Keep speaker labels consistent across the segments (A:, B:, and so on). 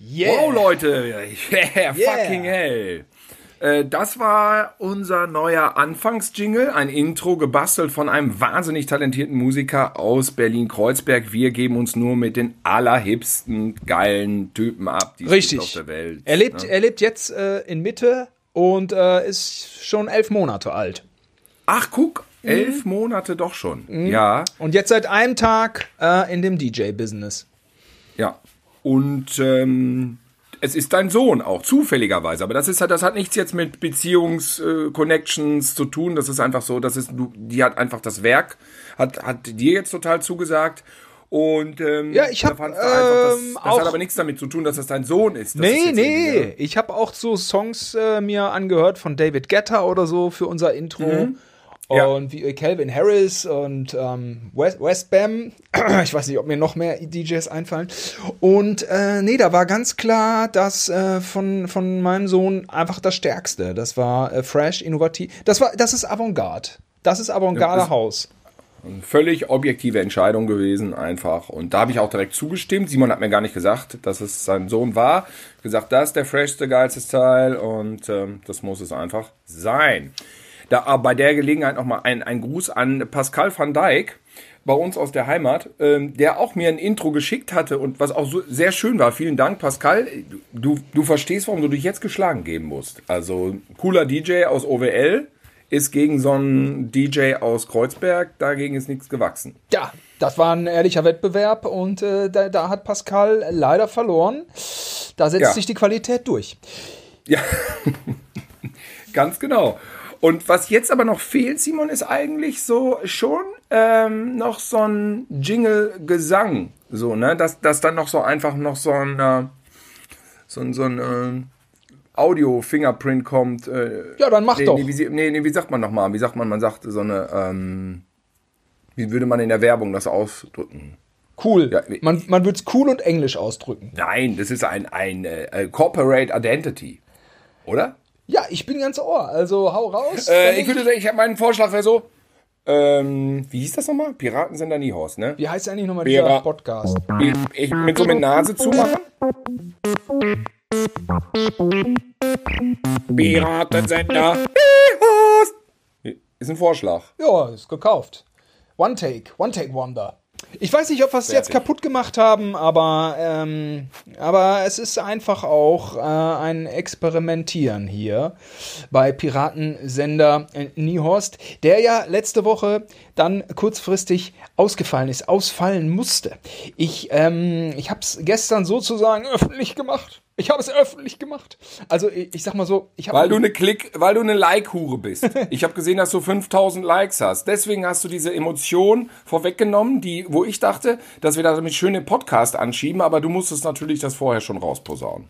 A: Yeah. Wow, Leute. Yeah, fucking hell. Äh, das war unser neuer Anfangsjingle, ein Intro gebastelt von einem wahnsinnig talentierten Musiker aus Berlin-Kreuzberg. Wir geben uns nur mit den allerhipsten, geilen Typen ab,
B: die Richtig. auf der Welt. Er lebt, ne? er lebt jetzt äh, in Mitte und äh, ist schon elf Monate alt.
A: Ach, guck, elf mhm. Monate doch schon. Mhm. Ja.
B: Und jetzt seit einem Tag äh, in dem DJ-Business.
A: Ja. Und ähm, es ist dein Sohn auch, zufälligerweise. Aber das ist halt, das hat nichts jetzt mit Beziehungs-Connections äh, zu tun. Das ist einfach so, das ist, die hat einfach das Werk, hat, hat dir jetzt total zugesagt. Und ähm,
B: ja, ich habe ähm, das,
A: das hat aber nichts damit zu tun, dass das dein Sohn ist.
B: Das nee, ist nee, ich habe auch so Songs äh, mir angehört von David Guetta oder so für unser Intro. Mhm. Ja. Und wie Calvin Harris und ähm, West, West Bam. Ich weiß nicht, ob mir noch mehr DJs einfallen. Und äh, nee, da war ganz klar, dass äh, von, von meinem Sohn einfach das Stärkste. Das war äh, fresh, innovativ. Das war, das ist Avantgarde. Das ist Avantgarde ja, Haus.
A: Eine völlig objektive Entscheidung gewesen, einfach. Und da habe ich auch direkt zugestimmt. Simon hat mir gar nicht gesagt, dass es sein Sohn war. Gesagt, das ist der freshste, geilste Style und ähm, das muss es einfach sein. Da äh, bei der Gelegenheit nochmal ein, ein Gruß an Pascal van Dijk bei uns aus der Heimat, ähm, der auch mir ein Intro geschickt hatte und was auch so sehr schön war. Vielen Dank, Pascal. Du, du verstehst, warum du dich jetzt geschlagen geben musst. Also cooler DJ aus OWL ist gegen so einen DJ aus Kreuzberg, dagegen ist nichts gewachsen.
B: Ja, das war ein ehrlicher Wettbewerb und äh, da, da, hat Pascal leider verloren. Da setzt ja. sich die Qualität durch.
A: Ja, ganz genau. Und was jetzt aber noch fehlt, Simon, ist eigentlich so schon ähm, noch so ein Jingle-Gesang. So, ne? Dass, dass dann noch so einfach noch so ein, äh, so ein, so ein äh, Audio-Fingerprint kommt. Äh,
B: ja, dann mach
A: nee,
B: doch.
A: Nee wie, nee, nee, wie sagt man nochmal? Wie sagt man? Man sagt so eine, ähm, wie würde man in der Werbung das ausdrücken?
B: Cool. Ja, man man würde es cool und englisch ausdrücken.
A: Nein, das ist ein, ein äh, Corporate Identity. Oder?
B: Ja, ich bin ganz ohr. Also hau raus.
A: Äh, ich würde sagen, ich habe meinen Vorschlag wäre so. Ähm, wie hieß das nochmal? Piratensender Niehorst, ne?
B: Wie heißt eigentlich nochmal dieser Podcast?
A: Ich, ich mit so mit Nase zumachen. Piratensender Niehorst. Ist ein Vorschlag.
B: Ja, ist gekauft. One Take, One Take Wonder. Ich weiß nicht, ob wir es jetzt kaputt gemacht haben, aber, ähm, aber es ist einfach auch äh, ein Experimentieren hier bei Piratensender äh, Niehorst, der ja letzte Woche dann kurzfristig ausgefallen ist, ausfallen musste. Ich, ähm, ich habe es gestern sozusagen öffentlich gemacht. Ich habe es öffentlich gemacht. Also ich, ich sag mal so, ich
A: habe weil du eine Klick, weil du eine Like-Hure bist. ich habe gesehen, dass du 5000 Likes hast. Deswegen hast du diese Emotion vorweggenommen, die, wo ich dachte, dass wir da damit schön den Podcast anschieben, aber du musstest natürlich das vorher schon rausposaunen.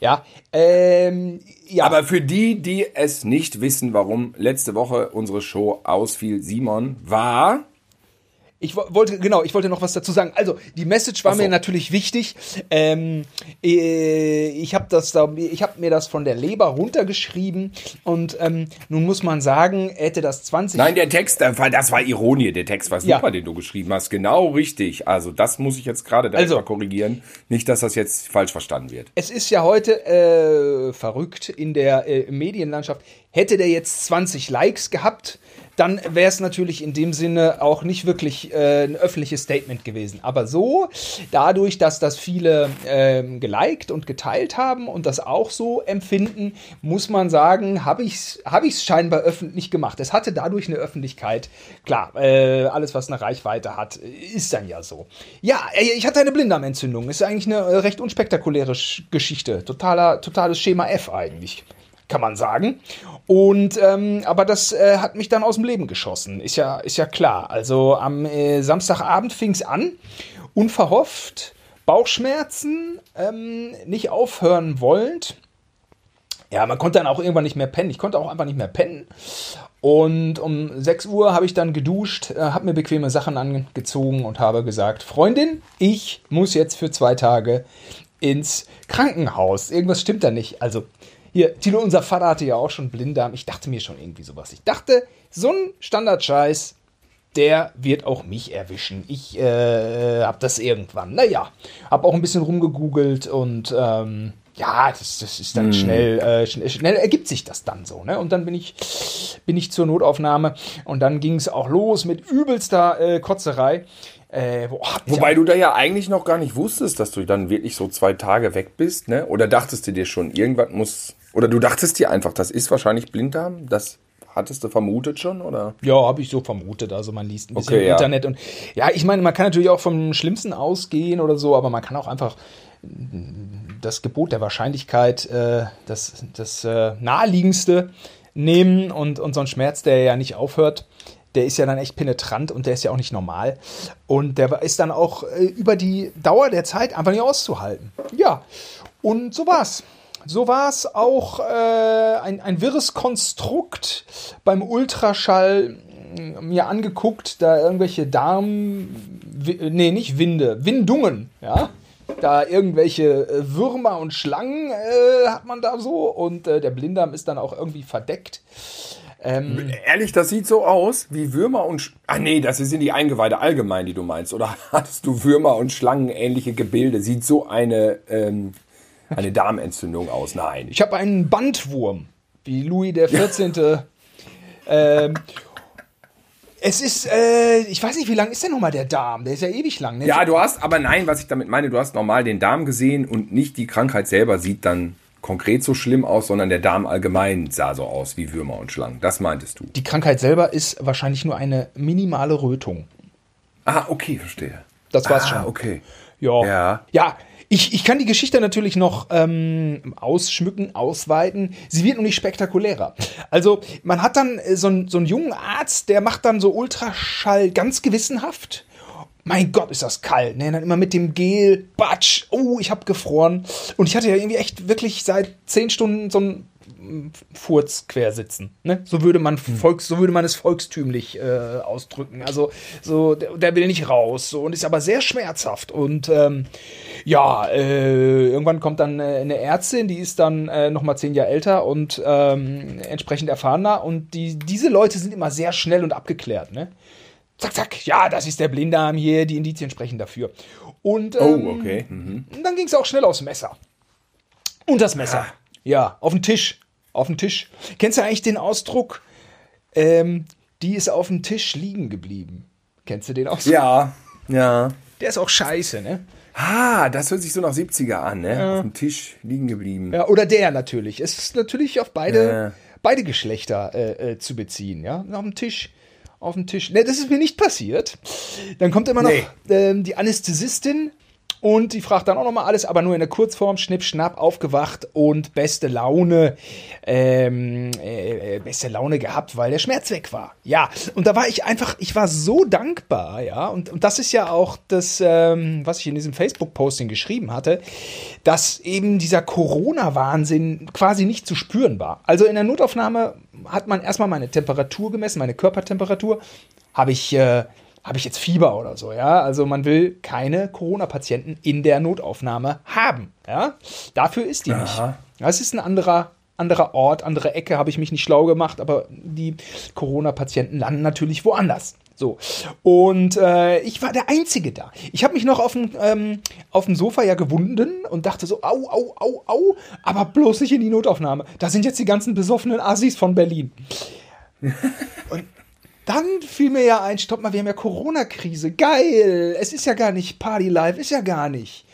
B: Ja, ähm, ja.
A: Aber für die, die es nicht wissen, warum letzte Woche unsere Show ausfiel, Simon, war
B: ich wollte, genau, ich wollte noch was dazu sagen. Also, die Message war so. mir natürlich wichtig. Ähm, äh, ich habe das da, ich habe mir das von der Leber runtergeschrieben und ähm, nun muss man sagen, hätte das 20.
A: Nein, der Text, das war Ironie, der Text war super, ja. den du geschrieben hast. Genau richtig. Also, das muss ich jetzt gerade also, mal korrigieren. Nicht, dass das jetzt falsch verstanden wird.
B: Es ist ja heute äh, verrückt in der äh, Medienlandschaft. Hätte der jetzt 20 Likes gehabt, dann wäre es natürlich in dem Sinne auch nicht wirklich äh, ein öffentliches Statement gewesen. Aber so, dadurch, dass das viele ähm, geliked und geteilt haben und das auch so empfinden, muss man sagen, habe ich es hab ich's scheinbar öffentlich gemacht. Es hatte dadurch eine Öffentlichkeit. Klar, äh, alles, was eine Reichweite hat, ist dann ja so. Ja, ich hatte eine Blinddarmentzündung. Ist eigentlich eine recht unspektakuläre Geschichte. Totaler, totales Schema F eigentlich kann man sagen. Und ähm, aber das äh, hat mich dann aus dem Leben geschossen, ist ja ist ja klar. Also am äh, Samstagabend fing es an, unverhofft, Bauchschmerzen, ähm, nicht aufhören wollend. Ja, man konnte dann auch irgendwann nicht mehr pennen. Ich konnte auch einfach nicht mehr pennen. Und um 6 Uhr habe ich dann geduscht, äh, habe mir bequeme Sachen angezogen und habe gesagt, Freundin, ich muss jetzt für zwei Tage ins Krankenhaus. Irgendwas stimmt da nicht. Also hier, Tilo, unser Vater hatte ja auch schon Blinddarm. Ich dachte mir schon irgendwie sowas. Ich dachte, so ein Standardscheiß, der wird auch mich erwischen. Ich äh, habe das irgendwann, naja, habe auch ein bisschen rumgegoogelt und ähm, ja, das, das ist dann mm. schnell, äh, schnell, schnell, ergibt sich das dann so, ne? Und dann bin ich, bin ich zur Notaufnahme und dann ging es auch los mit übelster äh, Kotzerei.
A: Äh, boah, Wobei du da ja eigentlich noch gar nicht wusstest, dass du dann wirklich so zwei Tage weg bist, ne? Oder dachtest du dir schon, irgendwas muss. Oder du dachtest dir einfach, das ist wahrscheinlich Blinddarm? Das hattest du vermutet schon, oder?
B: Ja, habe ich so vermutet. Also man liest ein bisschen okay, im ja. Internet und ja, ich meine, man kann natürlich auch vom Schlimmsten ausgehen oder so, aber man kann auch einfach das Gebot der Wahrscheinlichkeit, äh, das, das äh, naheliegendste nehmen und, und so ein Schmerz, der ja nicht aufhört, der ist ja dann echt penetrant und der ist ja auch nicht normal. Und der ist dann auch äh, über die Dauer der Zeit einfach nicht auszuhalten. Ja, und so war's. So war es auch äh, ein, ein wirres Konstrukt beim Ultraschall äh, mir angeguckt, da irgendwelche Darm, nee, nicht Winde, Windungen, ja. Da irgendwelche äh, Würmer und Schlangen äh, hat man da so und äh, der Blinddarm ist dann auch irgendwie verdeckt.
A: Ähm, Ehrlich, das sieht so aus wie Würmer und. Sch ah, nee, das sind die Eingeweide allgemein, die du meinst. Oder hattest du Würmer und Schlangen ähnliche Gebilde? Sieht so eine, ähm, eine Darmentzündung aus? Nein.
B: Ich habe einen Bandwurm, wie Louis der 14. ähm, es ist, äh, ich weiß nicht, wie lang ist denn nochmal der Darm? Der ist ja ewig lang. Ne?
A: Ja, du hast, aber nein, was ich damit meine, du hast normal den Darm gesehen und nicht die Krankheit selber sieht dann konkret so schlimm aus, sondern der Darm allgemein sah so aus wie Würmer und Schlangen. Das meintest du.
B: Die Krankheit selber ist wahrscheinlich nur eine minimale Rötung.
A: Ah, okay, verstehe.
B: Das war's
A: ah,
B: schon.
A: okay.
B: Ja. Ja. ja. Ich, ich kann die Geschichte natürlich noch ähm, ausschmücken, ausweiten. Sie wird noch nicht spektakulärer. Also, man hat dann äh, so, einen, so einen jungen Arzt, der macht dann so Ultraschall ganz gewissenhaft mein Gott, ist das kalt. Ne? Dann immer mit dem Gel, batsch, oh, ich hab gefroren. Und ich hatte ja irgendwie echt wirklich seit zehn Stunden so ein Furz quersitzen. Ne? So würde man hm. Volks, so würde man es volkstümlich äh, ausdrücken. Also so, der, der, will nicht raus so, und ist aber sehr schmerzhaft. Und ähm, ja, äh, irgendwann kommt dann äh, eine Ärztin, die ist dann äh, noch mal zehn Jahre älter und ähm, entsprechend erfahrener. Und die, diese Leute sind immer sehr schnell und abgeklärt. Ne? zack, zack, ja, das ist der Blinddarm hier, die Indizien sprechen dafür. Und oh, ähm, oh, okay. Mhm. dann ging es auch schnell aufs Messer. Und das Messer. Ah. Ja, auf den Tisch. Auf den Tisch. Kennst du eigentlich den Ausdruck, ähm, die ist auf dem Tisch liegen geblieben? Kennst du den Ausdruck?
A: Ja, ja.
B: Der ist auch scheiße, ne?
A: Ah, das hört sich so nach 70er an, ne? Ja. Auf dem Tisch liegen geblieben.
B: Ja, oder der natürlich. Es ist natürlich auf beide, ja. beide Geschlechter äh, äh, zu beziehen, ja? Auf dem Tisch auf dem Tisch. Ne, das ist mir nicht passiert. Dann kommt immer noch nee. ähm, die Anästhesistin und die fragt dann auch nochmal alles, aber nur in der Kurzform, schnipp, schnapp, aufgewacht und beste Laune, ähm, äh, beste Laune gehabt, weil der Schmerz weg war. Ja, und da war ich einfach, ich war so dankbar, ja, und, und das ist ja auch das, ähm, was ich in diesem Facebook-Posting geschrieben hatte, dass eben dieser Corona-Wahnsinn quasi nicht zu spüren war. Also in der Notaufnahme hat man erstmal meine Temperatur gemessen, meine Körpertemperatur, habe ich... Äh, habe ich jetzt Fieber oder so, ja? Also man will keine Corona-Patienten in der Notaufnahme haben, ja? Dafür ist die Aha. nicht. Das ist ein anderer, anderer Ort, andere Ecke, habe ich mich nicht schlau gemacht, aber die Corona-Patienten landen natürlich woanders. So. Und äh, ich war der Einzige da. Ich habe mich noch auf dem, ähm, auf dem Sofa ja gewunden und dachte so, au, au, au, au, aber bloß nicht in die Notaufnahme. Da sind jetzt die ganzen besoffenen Assis von Berlin. und dann fiel mir ja ein, stopp mal, wir haben ja Corona-Krise. Geil! Es ist ja gar nicht Party Live, ist ja gar nicht.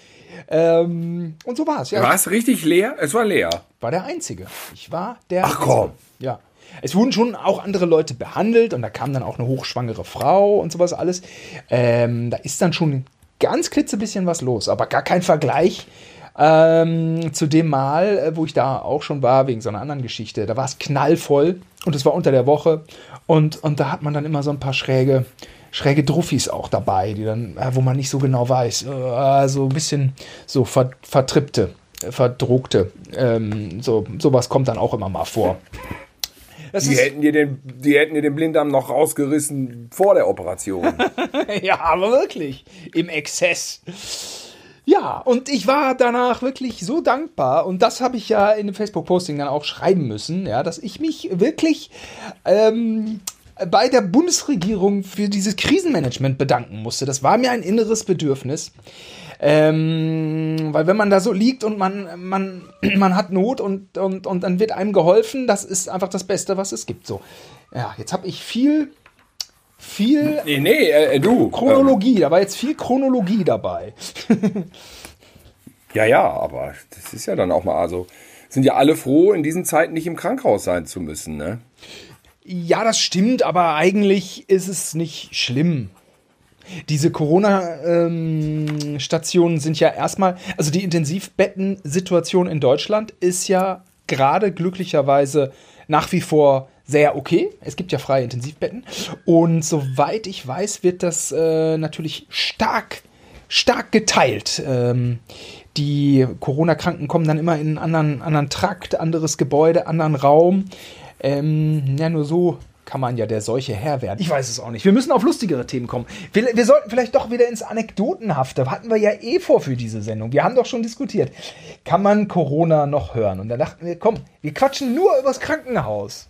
B: Ähm, und so war es,
A: ja. War es richtig leer? Es war leer.
B: War der Einzige. Ich war der
A: Ach komm.
B: Ja. Es wurden schon auch andere Leute behandelt und da kam dann auch eine hochschwangere Frau und sowas alles. Ähm, da ist dann schon ganz klitzebisschen was los, aber gar kein Vergleich ähm, zu dem Mal, äh, wo ich da auch schon war, wegen so einer anderen Geschichte. Da war es knallvoll und es war unter der Woche und, und da hat man dann immer so ein paar schräge, schräge Druffis auch dabei, die dann, äh, wo man nicht so genau weiß, äh, so ein bisschen so ver, vertrippte, verdruckte. Ähm, so, sowas kommt dann auch immer mal vor.
A: Das die, hätten dir den, die hätten dir den Blinddarm noch rausgerissen vor der Operation.
B: ja, aber wirklich. Im Exzess. Ja, und ich war danach wirklich so dankbar und das habe ich ja in dem Facebook-Posting dann auch schreiben müssen, ja, dass ich mich wirklich ähm, bei der Bundesregierung für dieses Krisenmanagement bedanken musste. Das war mir ein inneres Bedürfnis. Ähm, weil wenn man da so liegt und man, man, man hat Not und, und, und dann wird einem geholfen, das ist einfach das Beste, was es gibt. So. Ja, jetzt habe ich viel, viel
A: Nee, nee, äh, du.
B: Chronologie, da war jetzt viel Chronologie dabei.
A: Ja, ja, aber das ist ja dann auch mal, also sind ja alle froh, in diesen Zeiten nicht im Krankenhaus sein zu müssen, ne?
B: Ja, das stimmt, aber eigentlich ist es nicht schlimm. Diese Corona-Stationen sind ja erstmal, also die Intensivbetten-Situation in Deutschland ist ja gerade glücklicherweise nach wie vor sehr okay. Es gibt ja freie Intensivbetten. Und soweit ich weiß, wird das äh, natürlich stark, stark geteilt. Ähm, die Corona-Kranken kommen dann immer in einen anderen, anderen Trakt, anderes Gebäude, anderen Raum. Ähm, ja, nur so kann man ja der Seuche Herr werden. Ich weiß es auch nicht. Wir müssen auf lustigere Themen kommen. Wir, wir sollten vielleicht doch wieder ins Anekdotenhafte. Hatten wir ja eh vor für diese Sendung. Wir haben doch schon diskutiert. Kann man Corona noch hören? Und da dachten wir, komm, wir quatschen nur übers Krankenhaus.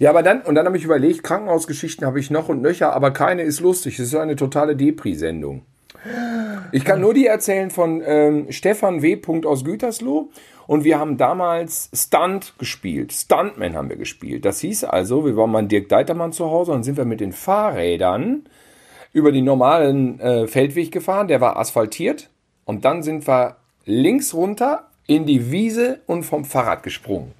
A: Ja, aber dann, und dann habe ich überlegt, Krankenhausgeschichten habe ich noch und nöcher, aber keine ist lustig. Es ist eine totale Depri-Sendung. Ich kann nur die erzählen von ähm, Stefan W. aus Gütersloh. Und wir haben damals Stunt gespielt. Stuntman haben wir gespielt. Das hieß also, wir waren mal Dirk Deitermann zu Hause und sind wir mit den Fahrrädern über den normalen äh, Feldweg gefahren. Der war asphaltiert. Und dann sind wir links runter in die Wiese und vom Fahrrad gesprungen.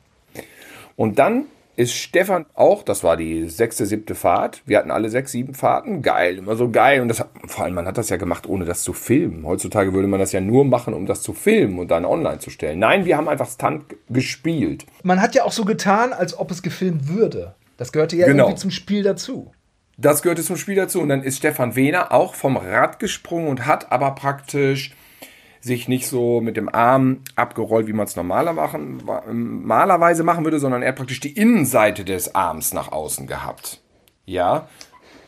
A: Und dann ist Stefan auch, das war die sechste, siebte Fahrt. Wir hatten alle sechs, sieben Fahrten. Geil, immer so geil. Und das, vor allem, man hat das ja gemacht, ohne das zu filmen. Heutzutage würde man das ja nur machen, um das zu filmen und dann online zu stellen. Nein, wir haben einfach Stunt gespielt.
B: Man hat ja auch so getan, als ob es gefilmt würde. Das gehörte ja
A: Genau.
B: irgendwie zum Spiel dazu.
A: Das gehörte zum Spiel dazu. Und dann ist Stefan Wehner auch vom Rad gesprungen und hat aber praktisch sich nicht so mit dem Arm abgerollt, wie man es normaler machen, normalerweise machen würde, sondern er hat praktisch die Innenseite des Arms nach außen gehabt. Ja.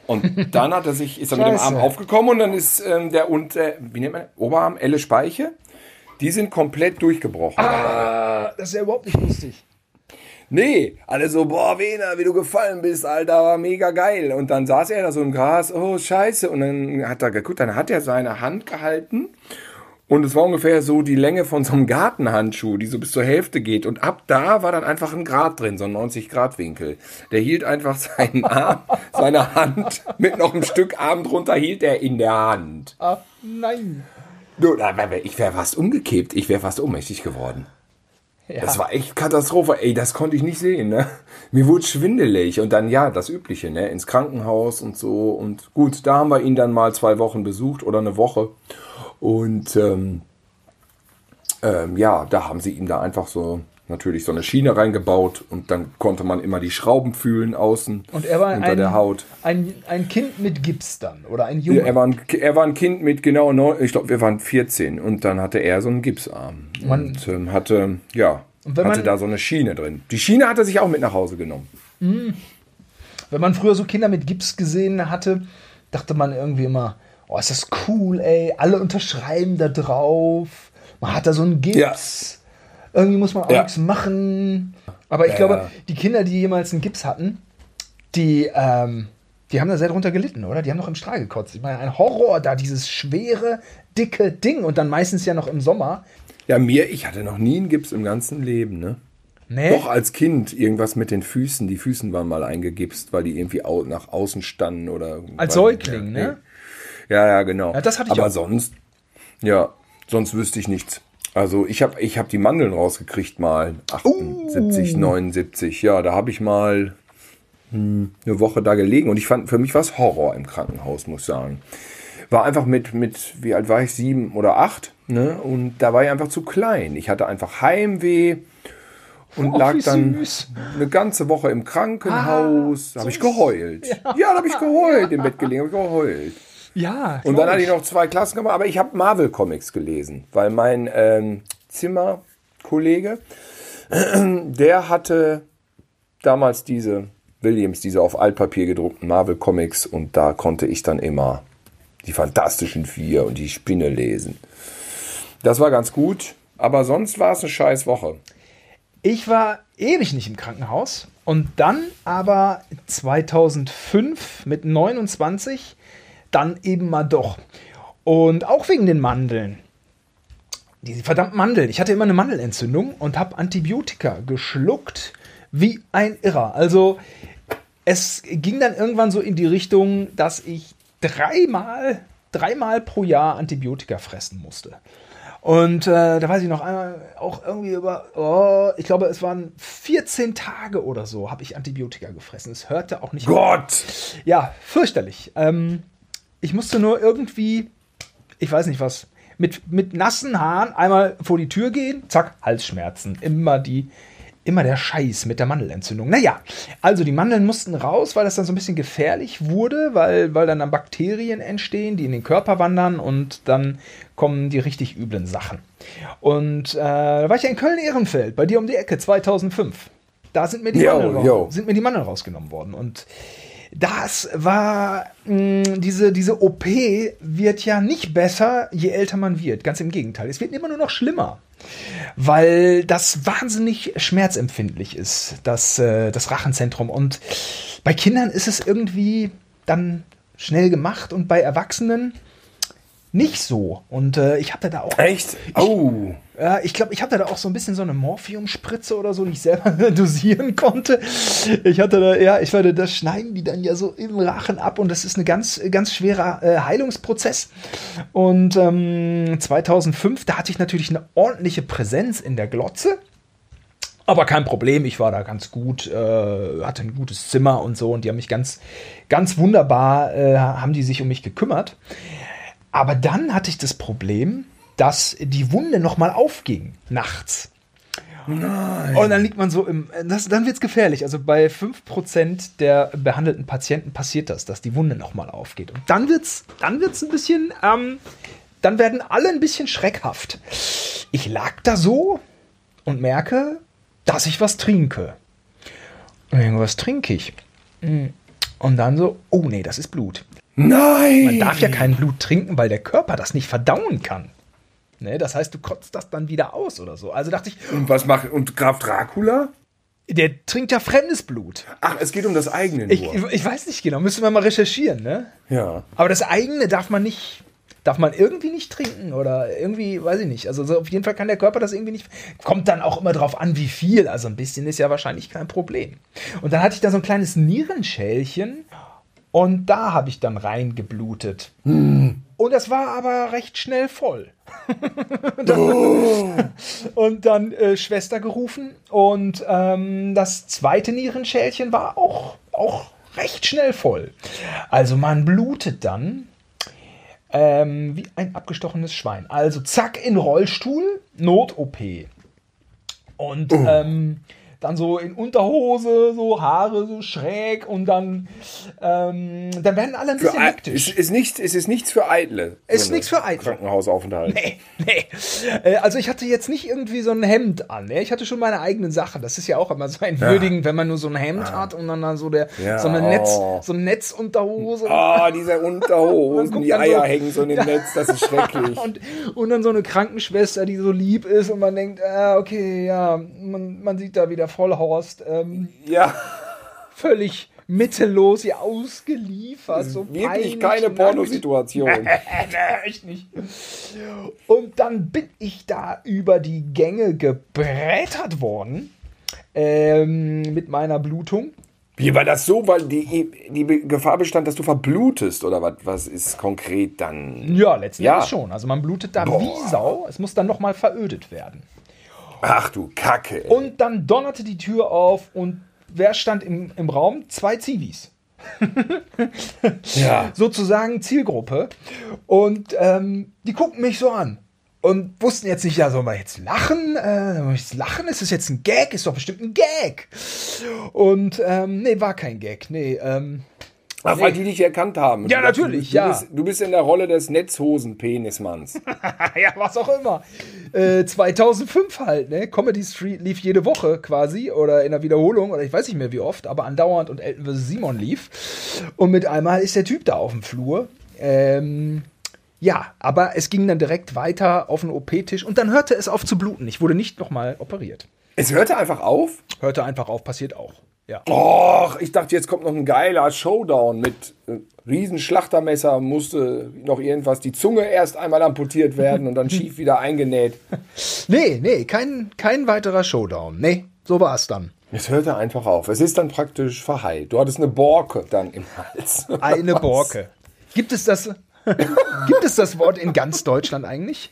A: Und dann hat er sich, ist er mit dem. Arm aufgekommen und dann ist ähm, der und äh, wie nennt man Oberarm, Elle Speiche, die sind komplett durchgebrochen.
B: Ah, das ist ja überhaupt nicht lustig.
A: Nee, alle so, boah, Wiener, wie du gefallen bist, Alter, war mega geil. Und dann saß er da so im Gras, oh, scheiße. Und dann hat er geguckt, dann hat er seine Hand gehalten. Und es war ungefähr so die Länge von so einem Gartenhandschuh, die so bis zur Hälfte geht. Und ab da war dann einfach ein Grad drin, so ein 90-Grad-Winkel. Der hielt einfach seinen Arm, seine Hand mit noch ein Stück Arm drunter, hielt er in der Hand.
B: Ah, nein.
A: Ich wäre fast umgekippt, ich wäre fast ohnmächtig geworden.
B: Ja.
A: Das war echt Katastrophe. Ey, das konnte ich nicht sehen, ne? Mir wurde schwindelig. Und dann, ja, das Übliche, ne? Ins Krankenhaus und so. Und gut, da haben wir ihn dann mal zwei Wochen besucht oder eine Woche. Und ähm, ähm, ja, da haben sie ihm da einfach so natürlich so eine Schiene reingebaut und dann konnte man immer die Schrauben fühlen außen
B: Und er war
A: unter
B: ein,
A: der Haut.
B: Ein, ein Kind mit Gips dann. Oder ein Junge.
A: Er, war ein, er war ein Kind mit genau neun, ich glaube, wir waren 14 und dann hatte er so einen Gipsarm
B: Man-
A: und ähm, hatte, ja, hatte
B: man-
A: da so eine Schiene drin. Die Schiene hat er sich auch mit nach Hause genommen.
B: Wenn man früher so Kinder mit Gips gesehen hatte, dachte man irgendwie immer, oh, ist das cool, ey. Alle unterschreiben da drauf. Man hat da so einen Gips. Irgendwie muss man auch
A: Ja.
B: nichts machen. Aber ich
A: Ja,
B: glaube,
A: ja.
B: die Kinder, die jemals einen Gips hatten, die, ähm, die haben da sehr drunter gelitten, oder? Die haben noch im Strahl gekotzt. Ich meine, ein Horror da, dieses schwere, dicke Ding und dann meistens ja noch im Sommer.
A: Ja, mir, ich hatte noch nie einen Gips im ganzen Leben, ne?
B: Nee.
A: Doch als Kind irgendwas mit den Füßen. Die Füßen waren mal eingegipst, weil die irgendwie au nach außen standen oder.
B: Als Säugling, ne?
A: Ja, ja, genau.
B: Ja, das hatte ich
A: Aber
B: auch.
A: sonst, ja, sonst wüsste ich nichts. Also ich habe ich hab die Mandeln rausgekriegt mal, 78,
B: Uh.
A: 79. Ja, da habe ich mal hm, eine Woche da gelegen und ich fand, für mich war es Horror im Krankenhaus, muss ich sagen. War einfach mit, mit, wie alt war ich, sieben oder acht, ne? Und da war ich einfach zu klein. Ich hatte einfach Heimweh und
B: Oh,
A: lag dann
B: süß.
A: eine ganze Woche im Krankenhaus. da habe ich geheult. Ja, da habe ich geheult. Im Bett gelegen, habe ich geheult.
B: Ja.
A: Und dann hatte ich noch zwei Klassen gemacht, aber ich habe Marvel-Comics gelesen, weil mein ähm, Zimmerkollege, der hatte damals diese Williams, diese auf Altpapier gedruckten Marvel-Comics und da konnte ich dann immer die Fantastischen Vier und die Spinne lesen. Das war ganz gut, aber sonst war es eine scheiß Woche.
B: Ich war ewig nicht im Krankenhaus. Und dann aber 2005 mit 29 dann eben mal doch. Und auch wegen den Mandeln. Diese verdammten Mandeln. Ich hatte immer eine Mandelentzündung und habe Antibiotika geschluckt wie ein Irrer. Also es ging dann irgendwann so in die Richtung, dass ich dreimal, dreimal pro Jahr Antibiotika fressen musste. Und äh, da weiß ich noch einmal auch irgendwie über, oh, ich glaube, es waren 14 Tage oder so, habe ich Antibiotika gefressen. Es hörte auch nicht
A: Gott!
B: Auf. Ja, fürchterlich. Ähm, ich musste nur irgendwie, ich weiß nicht was, mit, mit nassen Haaren einmal vor die Tür gehen, zack, Halsschmerzen. Immer die, immer der Scheiß mit der Mandelentzündung. Naja, also die Mandeln mussten raus, weil das dann so ein bisschen gefährlich wurde, weil, weil dann, dann Bakterien entstehen, die in den Körper wandern und dann kommen die richtig üblen Sachen. Und äh, da war ich ja in Köln-Ehrenfeld, bei dir um die Ecke, 2005. Da sind mir die,
A: Yo,
B: Mandeln,
A: yo.
B: Sind mir die Mandeln rausgenommen worden. Und das war mh, diese, diese OP wird ja nicht besser, je älter man wird. Ganz im Gegenteil. Es wird immer nur noch schlimmer. Weil das wahnsinnig schmerzempfindlich ist, das, äh, das Rachenzentrum. Und bei Kindern ist es irgendwie dann schnell gemacht und bei Erwachsenen nicht so. Und äh, ich hatte da auch.
A: Echt? Oh.
B: Ja, ich glaube, ich hatte da auch so ein bisschen so eine Morphiumspritze oder so, die ich selber dosieren konnte. Ich hatte da, ja, ich werde, das schneiden die dann ja so im Rachen ab und das ist ein ganz, ganz schwerer äh, Heilungsprozess. Und ähm, 2005, da hatte ich natürlich eine ordentliche Präsenz in der Glotze. Aber kein Problem, ich war da ganz gut, äh, hatte ein gutes Zimmer und so und die haben mich ganz, ganz wunderbar, äh, haben die sich um mich gekümmert. Aber dann hatte ich das Problem, dass die Wunde nochmal aufging nachts.
A: Nein.
B: Und dann liegt man so im. Das, dann wird es gefährlich. Also bei 5% der behandelten Patienten passiert das, dass die Wunde nochmal aufgeht. Und dann wird es dann wird's ein bisschen. Ähm, dann werden alle ein bisschen schreckhaft. Ich lag da so und merke, dass ich was trinke. Und irgendwas trinke ich. Und dann so, oh nee, das ist Blut.
A: Nein!
B: Man darf ja kein Blut trinken, weil der Körper das nicht verdauen kann. Ne, das heißt, du kotzt das dann wieder aus oder so. Also dachte ich,
A: Und was macht. Und Graf Dracula?
B: der trinkt ja fremdes Blut.
A: Ach, es geht um das eigene nur.
B: Ich, ich weiß nicht genau, müssen wir mal recherchieren, ne?
A: ja.
B: Aber das eigene darf man nicht, darf man irgendwie nicht trinken oder irgendwie, weiß ich nicht. Also so auf jeden Fall kann der Körper das irgendwie nicht. Kommt dann auch immer drauf an, wie viel. Also ein bisschen ist ja wahrscheinlich kein Problem. Und dann hatte ich da so ein kleines Nierenschälchen und da habe ich dann reingeblutet. Und das war aber recht schnell voll. Und dann äh, Schwester gerufen und ähm, das zweite Nierenschälchen war auch, auch recht schnell voll. Also man blutet dann ähm, wie ein abgestochenes Schwein. Also zack in Rollstuhl, Not-OP. Und ähm, dann so in Unterhose, so Haare so schräg und dann, ähm, dann werden alle ein
A: Für
B: bisschen
A: Ei-
B: hektisch.
A: ist, ist, nicht, es ist nichts für Eitle.
B: Ist
A: so eine
B: nichts für Eitle.
A: Krankenhausaufenthalt.
B: Nee, nee. Äh, Also ich hatte jetzt nicht irgendwie so ein Hemd an. Ne? Ich hatte schon meine eigenen Sachen. Das ist ja auch immer so ein würdigend, wenn man nur so ein Hemd hat und dann, dann so der
A: Ja,
B: so eine Netz,
A: oh.
B: so eine Netzunterhose.
A: Ah, diese
B: Man
A: Unterhosen, die Eier
B: so-
A: hängen so in dem Netz, das ist schrecklich.
B: Und, und dann so eine Krankenschwester, die so lieb ist und man denkt, ah, okay, ja, man, man sieht da wieder Vollhorst, ähm,
A: ja,
B: völlig mittellos, hier ausgeliefert. So
A: wirklich keine
B: nackt.
A: Pornosituation.
B: echt nicht. Und dann bin ich da über die Gänge gebrettert worden ähm, mit meiner Blutung.
A: Wie war das so, weil die, die Gefahr bestand, dass du verblutest oder was, was ist konkret dann?
B: Ja, letzten
A: Ja.
B: Endes schon. Also man blutet da
A: Boah.
B: wie Sau. Es muss dann nochmal verödet werden.
A: Ach du Kacke.
B: Und dann donnerte die Tür auf und wer stand im, im Raum? Zwei Zivis.
A: ja.
B: sozusagen Zielgruppe. Und ähm, die guckten mich so an. Und wussten jetzt nicht, ja, soll man jetzt lachen? Äh, soll man jetzt lachen? Ist das jetzt ein Gag? Ist doch bestimmt ein Gag. Und ähm, nee, war kein Gag. Nee, ähm,
A: Ach, weil die dich erkannt haben.
B: Ja,
A: Du
B: natürlich,
A: du
B: ja.
A: Bist, du bist in der Rolle des Netzhosen-Penismanns.
B: ja, was auch immer. Äh, 2005 halt, ne? Comedy Street lief jede Woche quasi oder in der Wiederholung oder ich weiß nicht mehr wie oft, aber andauernd und Elton vs. Simon lief. Und mit einmal ist der Typ da auf dem Flur. Ähm, ja, aber es ging dann direkt weiter auf den OP-Tisch und dann hörte es auf zu bluten. Ich wurde nicht nochmal operiert.
A: es hörte einfach auf.
B: Hörte einfach auf, passiert auch. Ja.
A: Och, ich dachte, jetzt kommt noch ein geiler Showdown mit äh, Riesenschlachtermesser, musste noch irgendwas, die Zunge erst einmal amputiert werden und dann schief wieder eingenäht.
B: Nee, nee, kein, kein weiterer Showdown. Nee, so war es dann.
A: Es hörte einfach auf. Es ist dann praktisch verheilt. Du hattest eine Borke dann im Hals.
B: Eine Borke. Gibt es das, gibt es das Wort in ganz Deutschland eigentlich?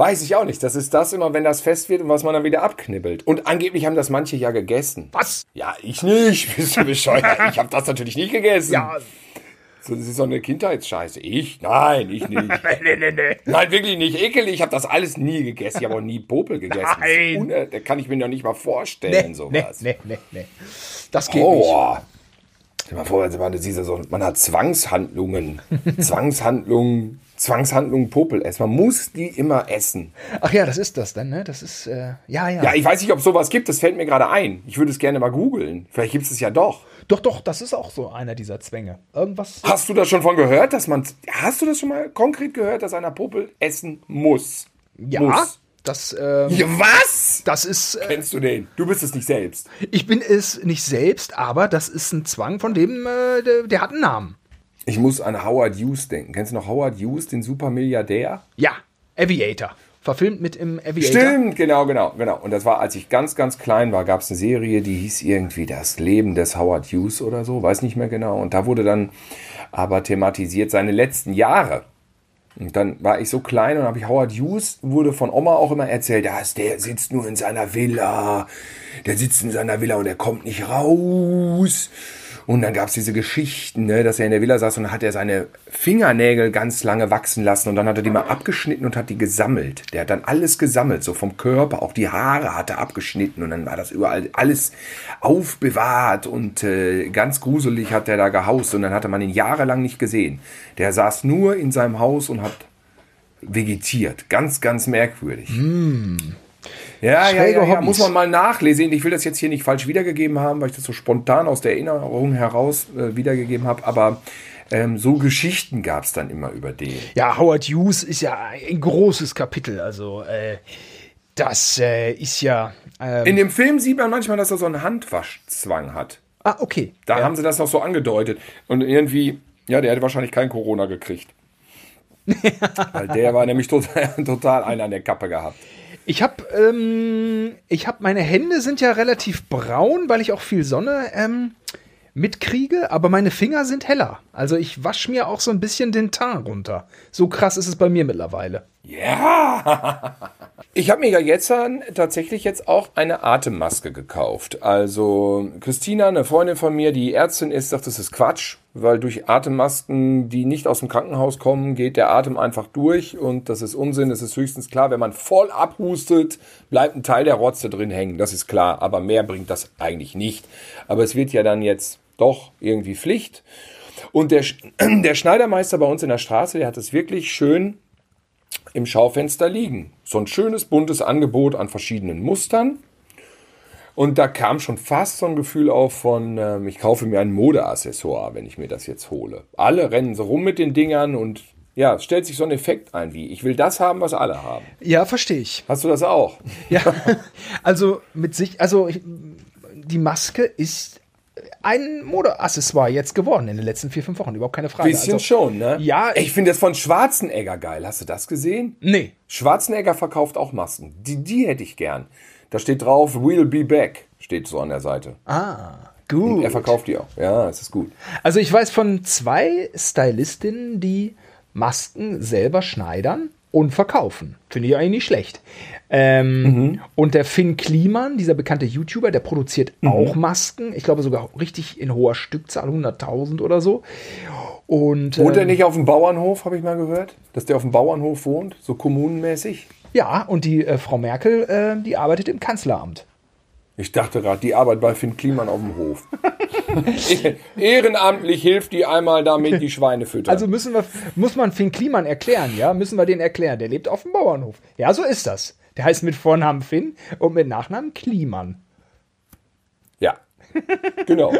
A: Weiß ich auch nicht. Das ist das immer, wenn das fest wird und was man dann wieder abknibbelt. Und angeblich haben das manche ja gegessen.
B: Was?
A: Ja, ich nicht. Bist du bescheuert? Ich habe das natürlich nicht gegessen.
B: Ja,
A: So, das ist so eine Kindheitsscheiße. Ich? Nein, ich nicht.
B: nee, nee, nee.
A: Nein, wirklich nicht. Ekelig. Ich habe das alles nie gegessen. Ich habe auch nie Popel gegessen.
B: Nein.
A: uner- Da kann ich mir noch nicht mal vorstellen,
B: Nee, nee,
A: sowas.
B: nee, nee, nee. Das geht nicht.
A: Oh. Stell dir mal vor, man, ist ja so, man hat Zwangshandlungen. Zwangshandlungen, Zwangshandlungen Popel essen. Man muss die immer essen.
B: Ach ja, das ist das dann, ne? Das ist, äh, ja, ja.
A: Ja, ich weiß nicht, ob sowas gibt. Das fällt mir gerade ein. Ich würde es gerne mal googeln. Vielleicht gibt es es ja doch.
B: Doch, doch, das ist auch so einer dieser Zwänge. Irgendwas.
A: Hast du das schon von gehört, dass man. Hast du das schon mal konkret gehört, dass einer Popel essen muss?
B: Ja,
A: Muss.
B: das, ähm,
A: Ja, was?
B: das ist, äh,
A: Kennst du den? Du bist es nicht selbst.
B: ich bin es nicht selbst, aber das ist ein Zwang, von dem, äh, der, der hat einen Namen.
A: Ich muss an Howard Hughes denken. Kennst du noch Howard Hughes, den Supermilliardär?
B: Ja, Aviator. Verfilmt mit im Aviator.
A: Stimmt, genau, genau, genau. Und das war, als ich ganz, ganz klein war, gab es eine Serie, die hieß irgendwie Das Leben des Howard Hughes oder so, weiß nicht mehr genau. Und da wurde dann aber thematisiert seine letzten Jahre. Und dann war ich so klein und habe ich Howard Hughes, wurde von Oma auch immer erzählt, ja, der sitzt nur in seiner Villa, der sitzt in seiner Villa und der kommt nicht raus. Und dann gab es diese Geschichten, ne, dass er in der Villa saß und dann hat er seine Fingernägel ganz lange wachsen lassen und dann hat er die mal abgeschnitten und hat die gesammelt. Der hat dann alles gesammelt, so vom Körper, auch die Haare hat er abgeschnitten und dann war das überall alles aufbewahrt und äh, ganz gruselig hat er da gehaust und dann hatte man ihn jahrelang nicht gesehen. Der saß nur in seinem Haus und hat vegetiert. Ganz, ganz merkwürdig. Ja, ja, ja, ja, muss man mal nachlesen. Ich will das jetzt hier nicht falsch wiedergegeben haben, weil ich das so spontan aus der Erinnerung heraus äh, wiedergegeben habe. Aber ähm, so Geschichten gab es dann immer über den.
B: Ja, Howard Hughes ist ja ein großes Kapitel. Also, äh, das äh, ist ja. ähm,
A: In dem Film sieht man manchmal, dass er so einen Handwaschzwang hat.
B: ah, okay.
A: Da haben sie das noch so angedeutet. Und irgendwie, ja, der hätte wahrscheinlich kein Corona gekriegt. Weil der war nämlich total, total einen an der Kappe gehabt.
B: Ich habe, ähm, ich habe, meine Hände sind ja relativ braun, weil ich auch viel Sonne ähm, mitkriege, aber meine Finger sind heller. Also ich wasche mir auch so ein bisschen den Teint runter. So krass ist es bei mir mittlerweile.
A: Ja! Ich habe mir ja jetzt tatsächlich jetzt auch eine Atemmaske gekauft. Also Christina, eine Freundin von mir, die Ärztin ist, sagt, das ist Quatsch, weil durch Atemmasken, die nicht aus dem Krankenhaus kommen, geht der Atem einfach durch und das ist Unsinn. Es ist höchstens klar, wenn man voll abhustet, bleibt ein Teil der Rotze drin hängen. Das ist klar, aber mehr bringt das eigentlich nicht. Aber es wird ja dann jetzt doch irgendwie Pflicht. Und der, der Schneidermeister bei uns in der Straße, der hat es wirklich schön im Schaufenster liegen. So ein schönes buntes Angebot an verschiedenen Mustern. Und da kam schon fast so ein Gefühl auf von, ähm, ich kaufe mir ein Modeaccessoire, wenn ich mir das jetzt hole. Alle rennen so rum mit den Dingern und ja, es stellt sich so ein Effekt ein wie, ich will das haben, was alle haben.
B: Ja, verstehe ich.
A: Hast du das auch?
B: Ja, also mit sich, also ich, die Maske ist ein Modeaccessoire jetzt geworden in den letzten vier, fünf Wochen. Überhaupt keine Frage.
A: Bisschen
B: also,
A: schon, ne?
B: Ja,
A: Ich finde das von Schwarzenegger geil. Hast du das gesehen?
B: Nee.
A: Schwarzenegger verkauft auch Masken. Die, die hätte ich gern. Da steht drauf, we'll be back. Steht so an der Seite.
B: Ah, gut.
A: Er verkauft die auch. Ja, es ist gut.
B: Also ich weiß von zwei Stylistinnen, die Masken selber schneidern und verkaufen. Finde ich eigentlich nicht schlecht. Ähm, Und der Finn Kliman, dieser bekannte YouTuber, der produziert auch Masken. Ich glaube sogar richtig in hoher Stückzahl, 100.000 oder so. Und
A: Wohnt er
B: ähm,
A: nicht auf dem Bauernhof, habe ich mal gehört? Dass der auf dem Bauernhof wohnt, so kommunenmäßig?
B: ja, und die äh, Frau Merkel, äh, die arbeitet im Kanzleramt.
A: Ich dachte gerade, die arbeitet bei Finn Kliman auf dem Hof. Ehrenamtlich hilft die einmal damit, die Schweine füttern.
B: Also müssen wir, muss man Finn Kliman erklären, ja? Müssen wir den erklären. Der lebt auf dem Bauernhof. Ja, so ist das. Der heißt mit Vornamen Finn und mit Nachnamen Kliman.
A: Ja. Genau.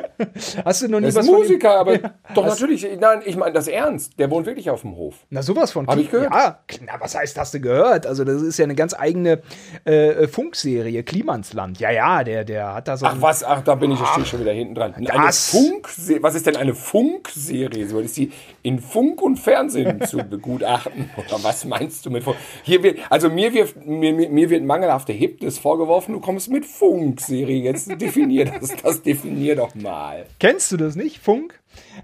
B: Hast du noch nie
A: ist
B: was ihm?
A: Musiker, aber doch
B: Hast-
A: natürlich. Nein, ich meine das ernst. Der wohnt wirklich auf dem Hof.
B: Na, sowas von.
A: Hab ich gehört.
B: Ja, na, was heißt, hast du gehört? Also, das ist ja eine ganz eigene äh, Funkserie, Klimansland. Ja, ja, der, der hat da so.
A: Ach was, ach, da bin ich, stehe schon wieder hinten dran. Eine
B: Das-
A: Funkserie, was ist denn eine Funkserie? So ist die in Funk und Fernsehen zu begutachten? Oder was meinst du mit Funk? Hier wird, also mir wird, mir, mir wird mangelhafte Hipness vorgeworfen, du kommst mit Funkserie. Jetzt definier das, das definier doch mal.
B: Kennst du das nicht? Funk?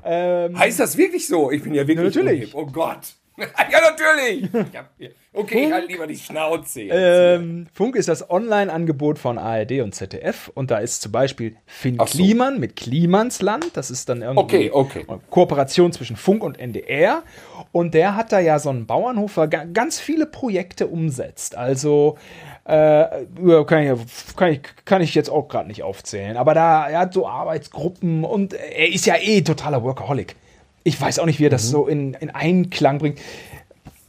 B: Ähm,
A: Heißt das wirklich so? Ich bin ja wirklich
B: Ja, natürlich.
A: unhip. Oh Gott. ja, natürlich. Ich hab, okay, ich halt lieber die Schnauze.
B: ähm, Funk ist das Online-Angebot von ARD und ZDF und da ist zum Beispiel Finn
A: Ach so.
B: Kliman mit Klimansland. Das ist dann irgendwie
A: Okay, okay.
B: eine Kooperation zwischen Funk und NDR. Und der hat da ja so einen Bauernhof, er ga- ganz viele Projekte umsetzt. Also äh, kann, ich, kann, ich, kann ich jetzt auch gerade nicht aufzählen. Aber da er hat so Arbeitsgruppen und er ist ja eh totaler Workaholic. Ich weiß auch nicht, wie er
A: Mhm.
B: das so in, in Einklang bringt.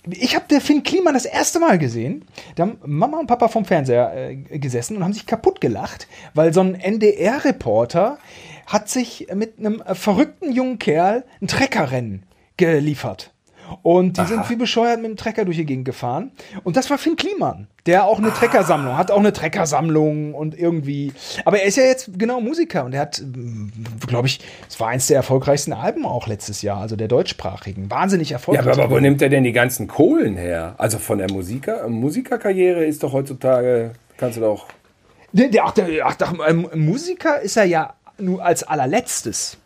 B: Ich habe der Finn Kliman das erste Mal gesehen. Da haben Mama und Papa vom Fernseher äh, gesessen und haben sich kaputt gelacht, weil so ein NDR-Reporter hat sich mit einem äh, verrückten jungen Kerl ein Treckerrennen geliefert. Und die sind wie bescheuert mit dem Trecker durch die Gegend gefahren. Und das war Finn Kliman, der auch eine Treckersammlung hat, auch eine Treckersammlung und irgendwie. Aber er ist ja jetzt genau Musiker und er hat, glaube ich, es war eins der erfolgreichsten Alben auch letztes Jahr, also der deutschsprachigen. Wahnsinnig
A: Ja,
B: erfolgreich.
A: aber, aber wo nimmt er denn die ganzen Kohlen her? Also von der Musiker, Musikerkarriere ist doch heutzutage, kannst du doch.
B: Der, der, ach, der, ach, der, ähm, Musiker ist er ja nur als allerletztes.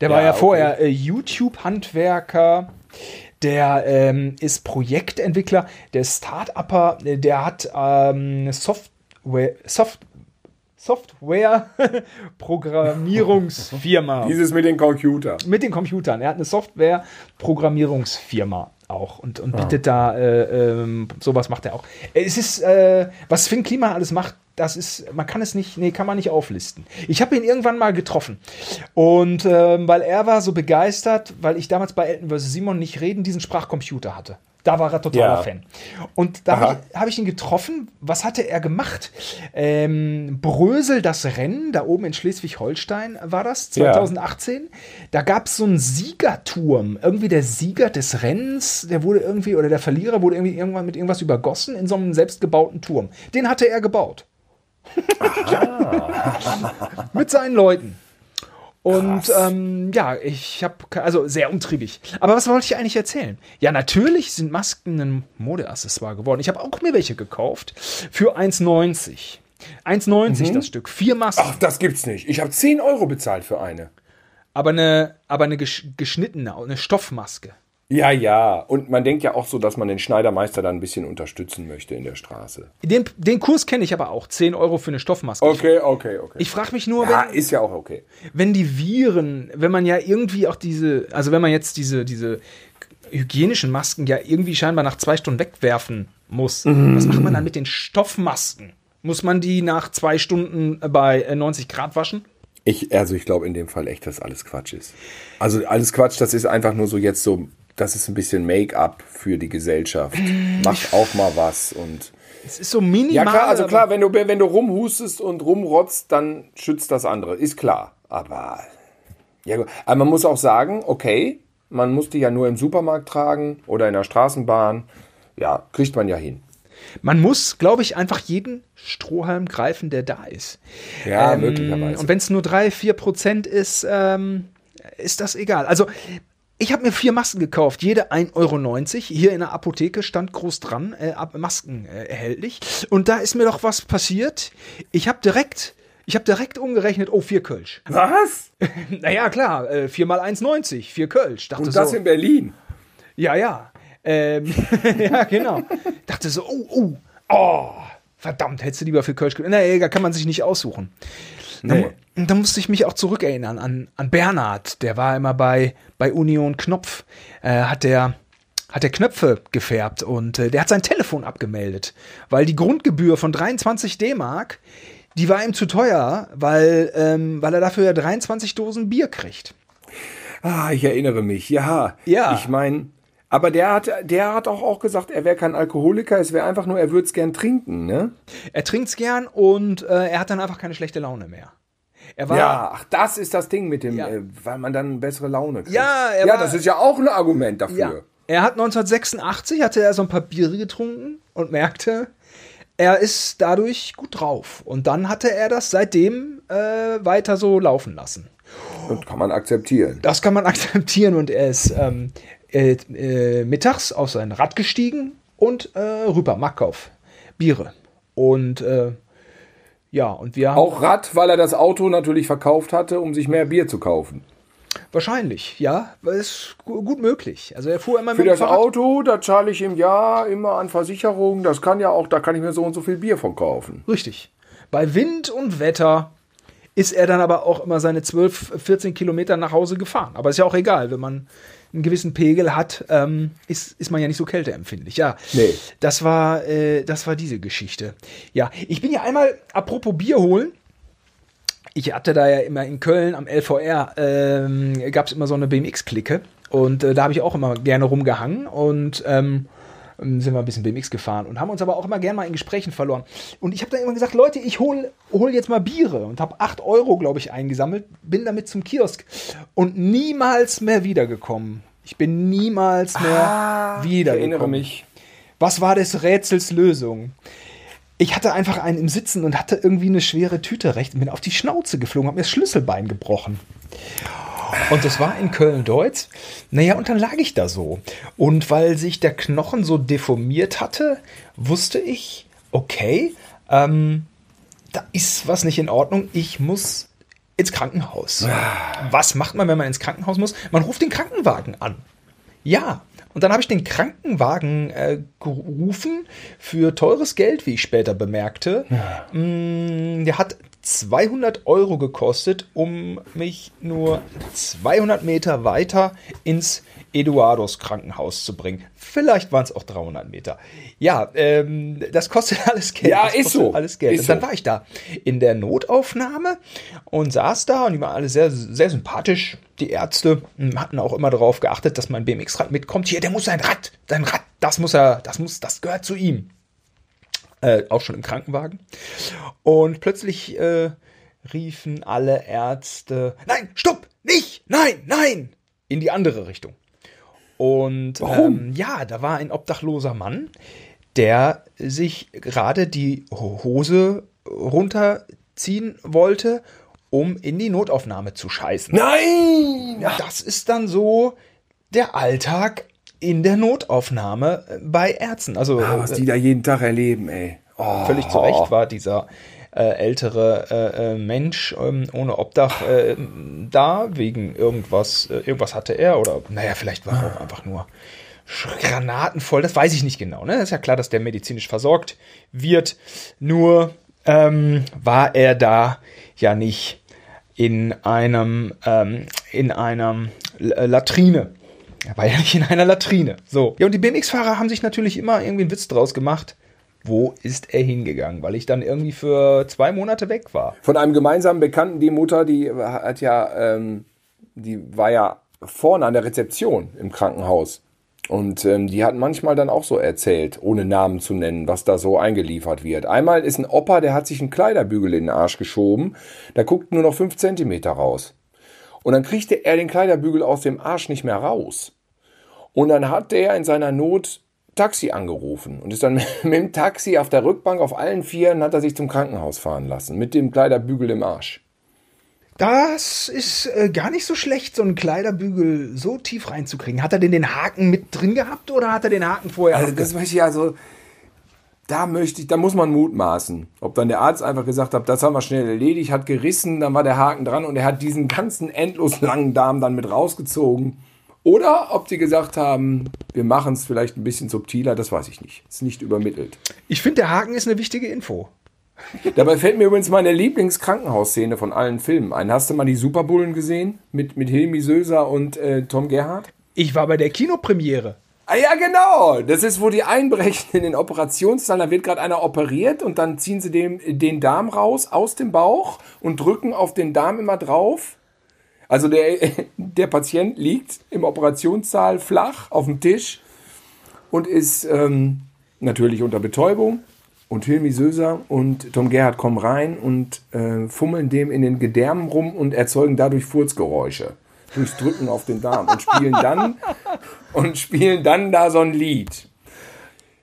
B: Der war
A: Ja,
B: ja
A: okay.
B: vorher äh, YouTube-Handwerker. Der ähm, ist Projektentwickler, der ist Start-Upper, äh, der hat ähm, eine Software, Soft, Software Programmierungsfirma
A: Dieses mit den Computer.
B: mit den Computern. Er hat eine Software-Programmierungsfirma auch und, und bietet da äh, ähm, sowas macht er auch. Es ist, äh, was Finn Klima alles macht, das ist, man kann es nicht, nee, kann man nicht auflisten. Ich habe ihn irgendwann mal getroffen und ähm, weil er war so begeistert, weil ich damals bei Elton vs. Simon nicht reden, diesen Sprachcomputer hatte. Da war er totaler
A: Ja.
B: Fan. Und da habe ich, hab ich ihn getroffen. Was hatte er gemacht? Ähm, Brösel, das Rennen, da oben in Schleswig-Holstein war das,
A: Ja.
B: 2018. Da gab es so einen Siegerturm. Irgendwie der Sieger des Rennens, der wurde irgendwie, oder der Verlierer wurde irgendwie irgendwann mit irgendwas übergossen in so einem selbstgebauten Turm. Den hatte er gebaut. mit seinen Leuten. Und ähm, ja, ich habe, also sehr umtriebig. Aber was wollte ich eigentlich erzählen? Ja, natürlich sind Masken ein Modeaccessoire geworden. Ich habe auch mir welche gekauft für 1,90. 1,90 das Stück. Vier Masken.
A: Ach, das gibt's nicht. Ich habe 10 Euro bezahlt für eine.
B: Aber eine, aber eine gesch geschnittene, eine Stoffmaske.
A: Ja, ja. Und man denkt ja auch so, dass man den Schneidermeister dann ein bisschen unterstützen möchte in der Straße.
B: Den, den Kurs kenne ich aber auch. 10 Euro für eine Stoffmaske.
A: Okay, okay, okay.
B: Ich frage mich nur,
A: ja,
B: wenn,
A: ist ja auch okay.
B: wenn die Viren, wenn man ja irgendwie auch diese, also wenn man jetzt diese, diese hygienischen Masken ja irgendwie scheinbar nach zwei Stunden wegwerfen muss, was macht man dann mit den Stoffmasken? Muss man die nach zwei Stunden bei äh, 90 Grad waschen?
A: Ich, also ich glaube in dem Fall echt, dass alles Quatsch ist. Also alles Quatsch, das ist einfach nur so jetzt so, das ist ein bisschen Make-up für die Gesellschaft. Macht auch mal was und.
B: Es ist so minimal.
A: Ja klar, also klar, wenn du, wenn du rumhustest und rumrotzt, dann schützt das andere. Ist klar. Aber, ja, aber man muss auch sagen, okay, man muss die ja nur im Supermarkt tragen oder in der Straßenbahn. Ja, kriegt man ja hin.
B: Man muss, glaube ich, einfach jeden Strohhalm greifen, der da ist.
A: Ja,
B: Ähm,
A: möglicherweise.
B: Und wenn es nur 3, 4 Prozent ist, ähm, ist das egal. Also, ich habe mir vier Masken gekauft, jede 1,90 Euro. Hier in der Apotheke stand groß dran, äh, Masken äh, erhältlich. Und da ist mir doch was passiert. Ich habe direkt, ich habe direkt umgerechnet, oh, vier Kölsch.
A: Was?
B: Naja, klar, äh, 4 mal 1,90, vier Kölsch. Dachte
A: Und das
B: so,
A: in Berlin.
B: ja, ja. Ähm, ja, genau. Dachte so, oh, oh, oh, verdammt, hättest du lieber für Kölsch genommen. Na, egal, kann man sich nicht aussuchen.
A: Nee.
B: Da, da musste ich mich auch zurückerinnern an, an Bernhard, der war immer bei, bei Union Knopf, äh, hat der hat der Knöpfe gefärbt und äh, der hat sein Telefon abgemeldet, weil die Grundgebühr von 23 D-Mark, die war ihm zu teuer, weil, ähm, weil er dafür ja 23 Dosen Bier kriegt.
A: Ah, ich erinnere mich. Ja.
B: Ja.
A: Ich meine, aber der hat, der hat auch, auch gesagt, er wäre kein Alkoholiker, es wäre einfach nur, er würde es gern trinken, ne?
B: Er trinkt's gern und äh, er hat dann einfach keine schlechte Laune mehr. Er war,
A: Ja, ach, das ist das Ding mit dem,
B: Ja.
A: äh, weil man dann bessere Laune kriegt.
B: Ja, er
A: ja
B: war-
A: das ist ja auch ein Argument dafür.
B: Ja. Er hat 1986 hatte er so ein paar Biere getrunken und merkte, er ist dadurch gut drauf. Und dann hatte er das seitdem äh, weiter so laufen lassen.
A: Und kann man akzeptieren.
B: Das kann man akzeptieren und er ist ähm, äh, äh, mittags auf sein Rad gestiegen und äh, rüber, Markov, Biere. Und äh, ja, und wir haben
A: Auch Rad, weil er das Auto natürlich verkauft hatte, um sich mehr Bier zu kaufen.
B: wahrscheinlich, ja, ist gu- gut möglich. Also er fuhr immer
A: Für
B: mit
A: das
B: Fahrrad.
A: Auto, da zahle ich im Jahr immer an Versicherung. Das kann ja auch, da kann ich mir so und so viel Bier von kaufen.
B: Richtig. Bei Wind und Wetter ist er dann aber auch immer seine 12, 14 Kilometer nach Hause gefahren. Aber ist ja auch egal, wenn man einen gewissen Pegel hat, ähm, ist, ist man ja nicht so kälteempfindlich. Ja,
A: Nee.
B: das war, äh, das war diese Geschichte. Ja, ich bin ja einmal, apropos Bier holen, ich hatte da ja immer in Köln am LVR, ähm, gab es immer so eine BMX-Clique und äh, da habe ich auch immer gerne rumgehangen und ähm, sind wir ein bisschen BMX gefahren und haben uns aber auch immer gerne mal in Gesprächen verloren. Und ich habe dann immer gesagt, Leute, ich hol, hol jetzt mal Biere und habe 8 Euro, glaube ich, eingesammelt, bin damit zum Kiosk und niemals mehr wiedergekommen. Ich bin niemals mehr
A: Ich
B: wiedergekommen.
A: erinnere mich.
B: Was war des Rätsels Lösung? Ich hatte einfach einen im Sitzen und hatte irgendwie eine schwere Tüte recht und bin auf die Schnauze geflogen, habe mir das Schlüsselbein gebrochen. Und das war in Köln-Deutz. Naja, und dann lag ich da so. Und weil sich der Knochen so deformiert hatte, wusste ich, okay, ähm, da ist was nicht in Ordnung. Ich muss ins Krankenhaus. Was macht man, wenn man ins Krankenhaus muss? Man ruft den Krankenwagen an. Ja. Und dann habe ich den Krankenwagen äh, gerufen für teures Geld, wie ich später bemerkte. Mm, der hat 200 Euro gekostet, um mich nur 200 Meter weiter ins Eduardos Krankenhaus zu bringen. Vielleicht waren es auch 300 Meter. Ja, ähm, das kostet alles Geld.
A: Ja,
B: das
A: ist so.
B: Alles Geld.
A: Ist
B: und dann
A: so.
B: war ich da in der Notaufnahme und saß da und die waren alle sehr, sehr sympathisch. Die Ärzte hm, hatten auch immer darauf geachtet, dass mein BMX-Rad mitkommt. Hier, der muss sein Rad, sein Rad, das muss er, das muss, das gehört zu ihm. Äh, auch schon im Krankenwagen. Und plötzlich äh, riefen alle Ärzte: Nein, stopp, nicht, nein, nein, in die andere Richtung. Und ähm, ja, da war ein obdachloser Mann, der sich gerade die Hose runterziehen wollte, um in die Notaufnahme zu scheißen.
A: Nein!
B: Das ist dann so der Alltag in der Notaufnahme äh, bei Ärzten. Also
A: Ah, was die da jeden Tag erleben, ey. Oh.
B: völlig zu Recht war dieser äh, ältere äh, äh, Mensch ähm, ohne Obdach äh, da, wegen irgendwas, äh, irgendwas hatte er oder naja, vielleicht war er auch einfach nur granatenvoll, das weiß ich nicht genau. Ne? Das ist ja klar, dass der medizinisch versorgt wird, nur ähm, war er da ja nicht in einem, ähm, in äh, Latrine. Er war ja nicht in einer Latrine. So. Ja, und die BMX-Fahrer haben sich natürlich immer irgendwie einen Witz draus gemacht. Wo ist er hingegangen? Weil ich dann irgendwie für zwei Monate weg war.
A: Von einem gemeinsamen Bekannten, die Mutter, die hat ja, ähm, die war ja vorne an der Rezeption im Krankenhaus. Und ähm, die hat manchmal dann auch so erzählt, ohne Namen zu nennen, was da so eingeliefert wird. Einmal ist ein Opa, der hat sich einen Kleiderbügel in den Arsch geschoben. Da guckt nur noch fünf Zentimeter raus. Und dann kriegte er den Kleiderbügel aus dem Arsch nicht mehr raus. Und dann hat der in seiner Not Taxi angerufen und ist dann mit dem Taxi auf der Rückbank auf allen Vieren hat er sich zum Krankenhaus fahren lassen mit dem Kleiderbügel im Arsch.
B: Das ist äh, gar nicht so schlecht, so einen Kleiderbügel so tief reinzukriegen. Hat er denn den Haken mit drin gehabt oder hat er den Haken vorher
A: Also das weiß ich also, da möchte ich, da muss man mutmaßen. Ob dann der Arzt einfach gesagt hat, das haben wir schnell erledigt, hat gerissen, dann war der Haken dran und er hat diesen ganzen endlos langen Darm dann mit rausgezogen. Oder ob die gesagt haben, wir machen es vielleicht ein bisschen subtiler, das weiß ich nicht. Ist nicht übermittelt.
B: Ich finde, der Haken ist eine wichtige Info.
A: Dabei fällt mir übrigens meine Lieblingskrankenhausszene von allen Filmen ein. Hast du mal die Superbullen gesehen? Mit, mit Hilmi Söser und äh, Tom Gerhardt?
B: Ich war bei der Kinopremiere.
A: Ah ja, genau. Das ist, wo die einbrechen in den Operationssaal. Da wird gerade einer operiert und dann ziehen sie dem, den Darm raus aus dem Bauch und drücken auf den Darm immer drauf. Also der, der Patient liegt im Operationssaal flach auf dem Tisch und ist ähm, natürlich unter Betäubung. und Hilmi Söser und Tom Gerhardt kommen rein und äh, fummeln dem in den Gedärmen rum und erzeugen dadurch Furzgeräusche. Durchs Drücken auf den Darm und spielen dann und spielen dann da so ein Lied.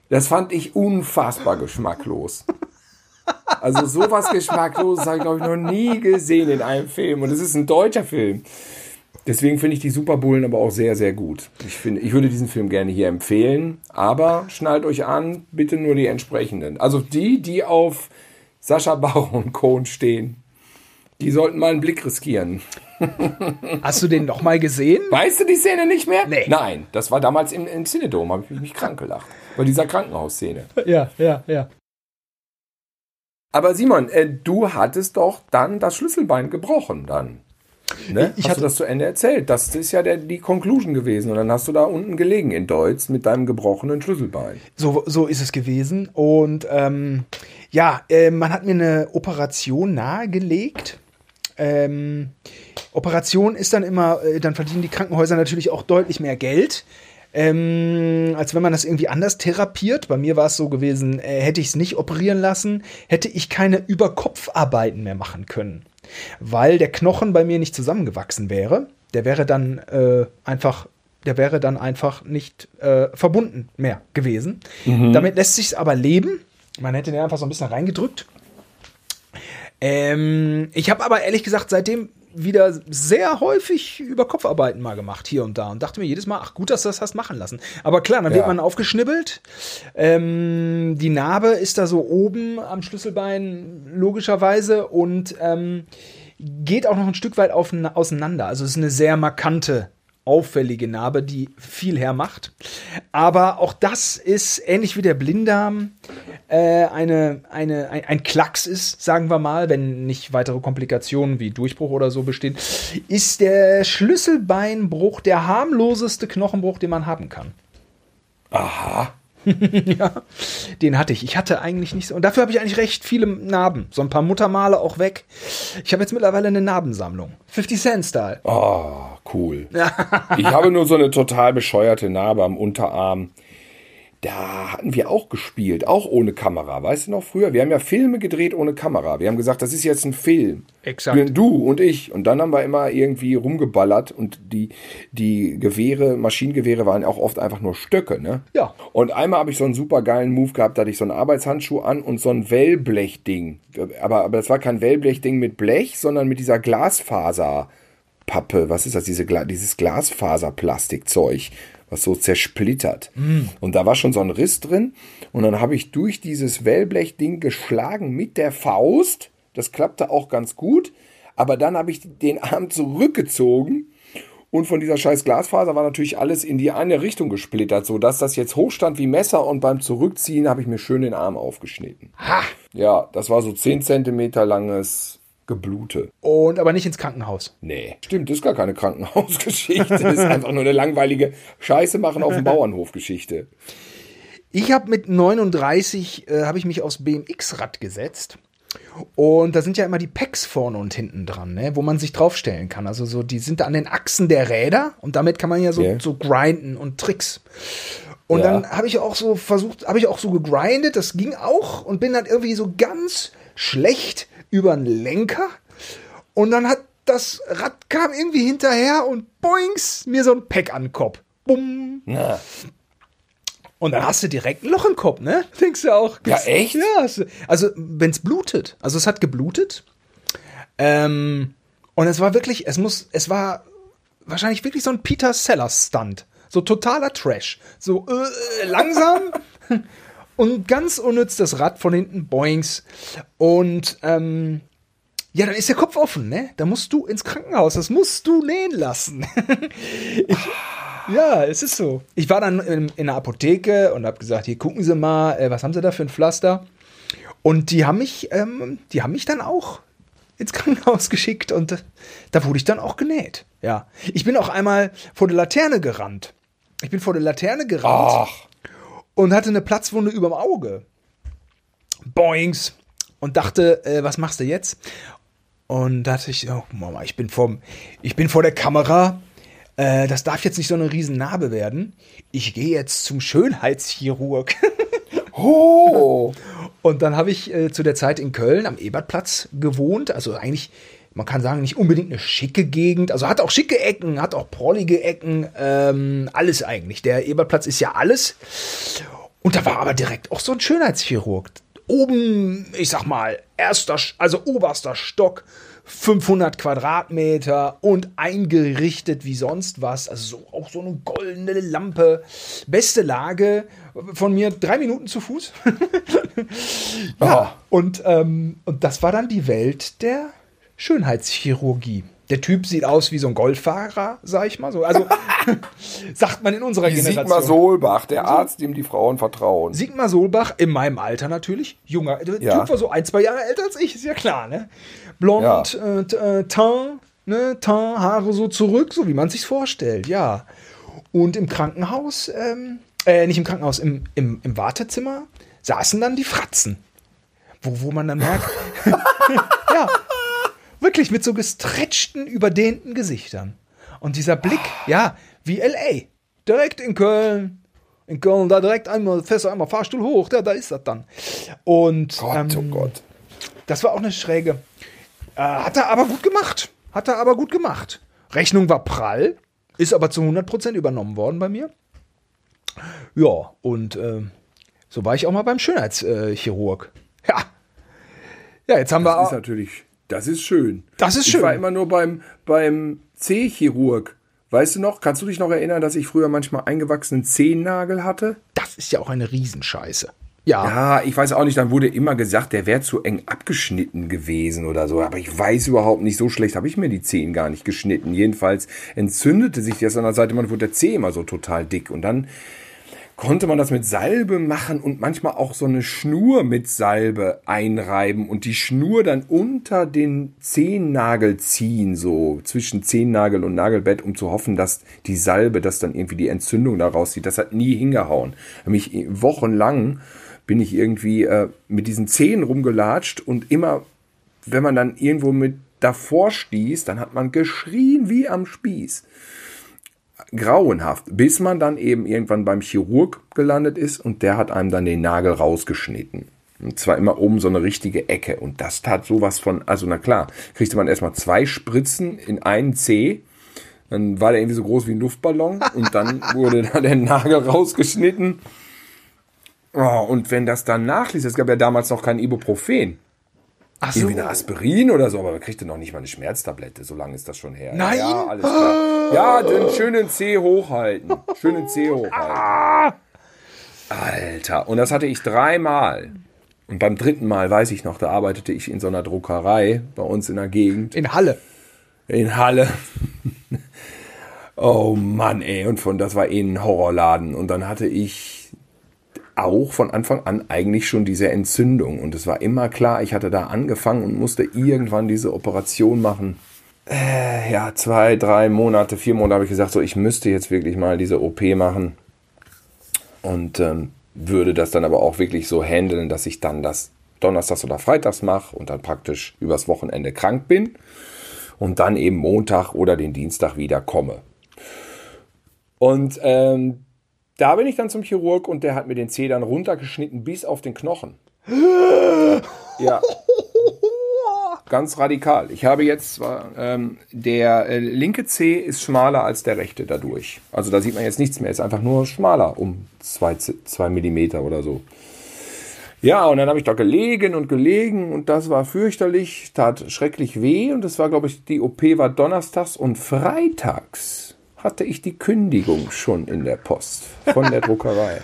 A: Das fand ich unfassbar geschmacklos. Also sowas Geschmackloses habe ich, glaube ich, noch nie gesehen in einem Film. Und es ist ein deutscher Film. Deswegen finde ich die Superbullen aber auch sehr, sehr gut. Ich, finde, ich würde diesen Film gerne hier empfehlen, aber schnallt euch an, bitte nur die entsprechenden. Also die, die auf Sascha Baron Cohn stehen, die sollten mal einen Blick riskieren.
B: Hast du den noch mal gesehen?
A: Weißt du die Szene nicht mehr?
B: Nee.
A: Nein, das war damals im, im Cinedom, habe ich mich krank gelacht. Bei dieser Krankenhausszene.
B: Ja, ja, ja.
A: Aber Simon, äh, du hattest doch dann das Schlüsselbein gebrochen dann. Ne?
B: Ich
A: hast
B: hatte-
A: du das zu Ende erzählt? Das ist ja der, die Conclusion gewesen. Und dann hast du da unten gelegen in Deutsch mit deinem gebrochenen Schlüsselbein.
B: So, so ist es gewesen. Und ähm, ja, äh, man hat mir eine Operation nahegelegt. Ähm, Operation ist dann immer, äh, dann verdienen die Krankenhäuser natürlich auch deutlich mehr Geld. Ähm, als wenn man das irgendwie anders therapiert. Bei mir war es so gewesen, äh, hätte ich es nicht operieren lassen, hätte ich keine Überkopfarbeiten mehr machen können. Weil der Knochen bei mir nicht zusammengewachsen wäre. Der wäre dann äh, einfach, der wäre dann einfach nicht äh, verbunden mehr gewesen. Damit lässt sich aber leben. Man hätte den einfach so ein bisschen reingedrückt. Ähm, ich habe aber ehrlich gesagt seitdem wieder sehr häufig über Kopfarbeiten mal gemacht, hier und da. Und dachte mir jedes Mal, ach gut, dass du das hast machen lassen. Aber klar, dann wird
A: Ja.
B: man aufgeschnibbelt. Ähm, die Narbe ist da so oben am Schlüsselbein, logischerweise. Und ähm, geht auch noch ein Stück weit auf, auseinander. Also es ist eine sehr markante, auffällige Narbe, die viel hermacht. Aber auch das ist ähnlich wie der Blinddarm äh, eine, eine, ein, ein Klacks ist, sagen wir mal, wenn nicht weitere Komplikationen wie Durchbruch oder so bestehen, ist der Schlüsselbeinbruch der harmloseste Knochenbruch, den man haben kann.
A: Aha.
B: ja, den hatte ich. Ich hatte eigentlich nicht so. Und dafür habe ich eigentlich recht viele Narben. So ein paar Muttermale auch weg. Ich habe jetzt mittlerweile eine Narbensammlung. 50 Cent Style.
A: Oh, cool. ich habe nur so eine total bescheuerte Narbe am Unterarm. Da hatten wir auch gespielt, auch ohne Kamera. Weißt du noch früher? Wir haben ja Filme gedreht ohne Kamera. Wir haben gesagt, das ist jetzt ein Film.
B: Exakt.
A: Du und ich. Und dann haben wir immer irgendwie rumgeballert und die, die Gewehre, Maschinengewehre waren auch oft einfach nur Stöcke, ne?
B: Ja.
A: Und einmal habe ich so einen super geilen Move gehabt, da hatte ich so einen Arbeitshandschuh an und so ein Wellblechding. Aber, aber das war kein Wellblechding mit Blech, sondern mit dieser Glasfaserpappe. Was ist das? Diese, Gla dieses Glasfaserplastikzeug, was so zersplittert. Und da war schon so ein Riss drin. Und dann habe ich durch dieses Wellblechding geschlagen mit der Faust. Das klappte auch ganz gut. Aber dann habe ich den Arm zurückgezogen. Und von dieser scheiß Glasfaser war natürlich alles in die eine Richtung gesplittert, sodass das jetzt hochstand wie Messer und beim Zurückziehen habe ich mir schön den Arm aufgeschnitten.
B: Ha!
A: Ja, das war so 10 Zentimeter langes Geblute.
B: Und aber nicht ins Krankenhaus.
A: Nee. Stimmt, das ist gar keine Krankenhausgeschichte. Das ist einfach nur eine langweilige Scheiße machen auf dem Bauernhof-Geschichte.
B: Ich habe mit 39 äh, habe ich mich aufs BMX-Rad gesetzt. Und da sind ja immer die Packs vorne und hinten dran, ne, wo man sich draufstellen kann. Also so, die sind da an den Achsen der Räder und damit kann man ja so,
A: Ja.
B: so grinden und Tricks. Und
A: Ja.
B: dann habe ich auch so versucht, habe ich auch so gegrindet, das ging auch und bin dann irgendwie so ganz schlecht über den Lenker. Und dann hat das Rad kam irgendwie hinterher und boings, mir so ein Pack an den Kopf. Bumm.
A: Na,
B: Und dann hast du direkt ein Loch im Kopf, ne? Denkst du auch.
A: Ja, echt?
B: Ja, also wenn es blutet. Also es hat geblutet. Ähm, und es war wirklich, es muss, es war wahrscheinlich wirklich so ein Peter Sellers Stunt. So totaler Trash. So äh, langsam und ganz unnütz das Rad von hinten, boings. Und ähm, ja, dann ist der Kopf offen, ne? Da musst du ins Krankenhaus, das musst du nähen lassen. ich, ja, es ist so. Ich war dann in, in der Apotheke und habe gesagt, hier gucken Sie mal, äh, was haben Sie da für ein Pflaster? Und die haben mich, ähm, die haben mich dann auch ins Krankenhaus geschickt und äh, da wurde ich dann auch genäht. Ja, ich bin auch einmal vor der Laterne gerannt. Ich bin vor der Laterne gerannt
A: ach,
B: und hatte eine Platzwunde überm Auge. Boings. Und dachte, äh, was machst du jetzt? Und dachte ich, oh, Mama, ich bin, vom, ich bin vor der Kamera. Äh, das darf jetzt nicht so eine riesen Narbe werden. Ich gehe jetzt zum Schönheitschirurg.
A: oh,
B: Und dann habe ich äh, zu der Zeit in Köln am Ebertplatz gewohnt. Also eigentlich, man kann sagen, nicht unbedingt eine schicke Gegend. Also hat auch schicke Ecken, hat auch prollige Ecken, ähm, alles eigentlich. Der Ebertplatz ist ja alles. Und da war aber direkt auch so ein Schönheitschirurg. Oben, ich sag mal, erster, also oberster Stock, 500 Quadratmeter und eingerichtet wie sonst was. Also so, auch so eine goldene Lampe. Beste Lage. Von mir drei Minuten zu Fuß. ja, oh. und, ähm, und das war dann die Welt der Schönheitschirurgie. Der Typ sieht aus wie so ein Golffahrer, sag ich mal so. Also sagt man in unserer
A: wie
B: Generation.
A: Sigmar Solbach, der Arzt, dem die Frauen vertrauen.
B: Sigmar Solbach, in meinem Alter natürlich, junger. Der ja. Typ war so ein, zwei Jahre älter als ich, ist ja klar, ne? Blond, ja. Äh, äh, Teint, ne? Teint, Haare so zurück, so wie man sich's vorstellt, ja. Und im Krankenhaus, ähm, äh, nicht im Krankenhaus, im, im, im Wartezimmer saßen dann die Fratzen. Wo, wo man dann merkt, ja, wirklich mit so gestretchten, überdehnten Gesichtern. Und dieser Blick, ja, wie L.A. Direkt in Köln. In Köln, da direkt einmal, du einmal Fahrstuhl hoch, da, da ist das dann. Und,
A: Gott,
B: ähm,
A: oh Gott.
B: Das war auch eine schräge. Äh, hat er aber gut gemacht. Hat er aber gut gemacht. Rechnung war prall, ist aber zu 100% übernommen worden bei mir. Ja, und äh, so war ich auch mal beim Schönheitschirurg. Äh, ja. Ja, jetzt haben
A: das
B: wir
A: auch. Das ist natürlich, das ist schön.
B: Das ist schön.
A: Ich war immer nur beim, beim C-Chirurg. Weißt du noch, kannst du dich noch erinnern, dass ich früher manchmal eingewachsenen Zehennagel hatte?
B: Das ist ja auch eine Riesenscheiße. Ja.
A: Ja, ich weiß auch nicht, dann wurde immer gesagt, der wäre zu eng abgeschnitten gewesen oder so. Aber ich weiß überhaupt nicht, so schlecht habe ich mir die Zehen gar nicht geschnitten. Jedenfalls entzündete sich das an der Seite, man wurde der Zeh immer so total dick. Und dann konnte man das mit Salbe machen und manchmal auch so eine Schnur mit Salbe einreiben und die Schnur dann unter den Zehennagel ziehen, so zwischen Zehennagel und Nagelbett, um zu hoffen, dass die Salbe, dass dann irgendwie die Entzündung da rauszieht. Das hat nie hingehauen. Mich wochenlang bin ich irgendwie äh, mit diesen Zehen rumgelatscht und immer, wenn man dann irgendwo mit davor stieß, dann hat man geschrien wie am Spieß grauenhaft, bis man dann eben irgendwann beim Chirurg gelandet ist und der hat einem dann den Nagel rausgeschnitten. Und zwar immer oben so eine richtige Ecke. Und das tat sowas von, also na klar, kriegte man erstmal zwei Spritzen in einen Zeh. Dann war der irgendwie so groß wie ein Luftballon und dann wurde da der Nagel rausgeschnitten. Oh, und wenn das dann nachließ, es gab ja damals noch kein Ibuprofen. Ach so. Irgendwie eine Aspirin oder so, aber man kriegte noch nicht mal eine Schmerztablette, so lange ist das schon her.
B: Nein!
A: Ja, alles klar. Ja, den schönen C hochhalten. Schönen C hochhalten. Alter, und das hatte ich dreimal. Und beim dritten Mal, weiß ich noch, da arbeitete ich in so einer Druckerei bei uns in der Gegend.
B: In Halle.
A: In Halle. oh Mann, ey. Und von das war eh ein Horrorladen. Und dann hatte ich auch von Anfang an eigentlich schon diese Entzündung. Und es war immer klar, ich hatte da angefangen und musste irgendwann diese Operation machen. Äh, ja, zwei, drei Monate, vier Monate habe ich gesagt, so ich müsste jetzt wirklich mal diese OP machen. Und ähm, würde das dann aber auch wirklich so handeln, dass ich dann das Donnerstags oder Freitags mache und dann praktisch übers Wochenende krank bin und dann eben Montag oder den Dienstag wieder komme. Und ähm, da bin ich dann zum Chirurg und der hat mir den Zeh dann runtergeschnitten bis auf den Knochen. ja. Ganz radikal. Ich habe jetzt zwar, ähm, der äh, linke Zeh ist schmaler als der rechte dadurch. Also da sieht man jetzt nichts mehr, ist einfach nur schmaler um zwei, zwei Millimeter oder so. Ja, und dann habe ich da gelegen und gelegen und das war fürchterlich, tat schrecklich weh und das war, glaube ich, die OP war donnerstags und freitags hatte ich die Kündigung schon in der Post von der Druckerei.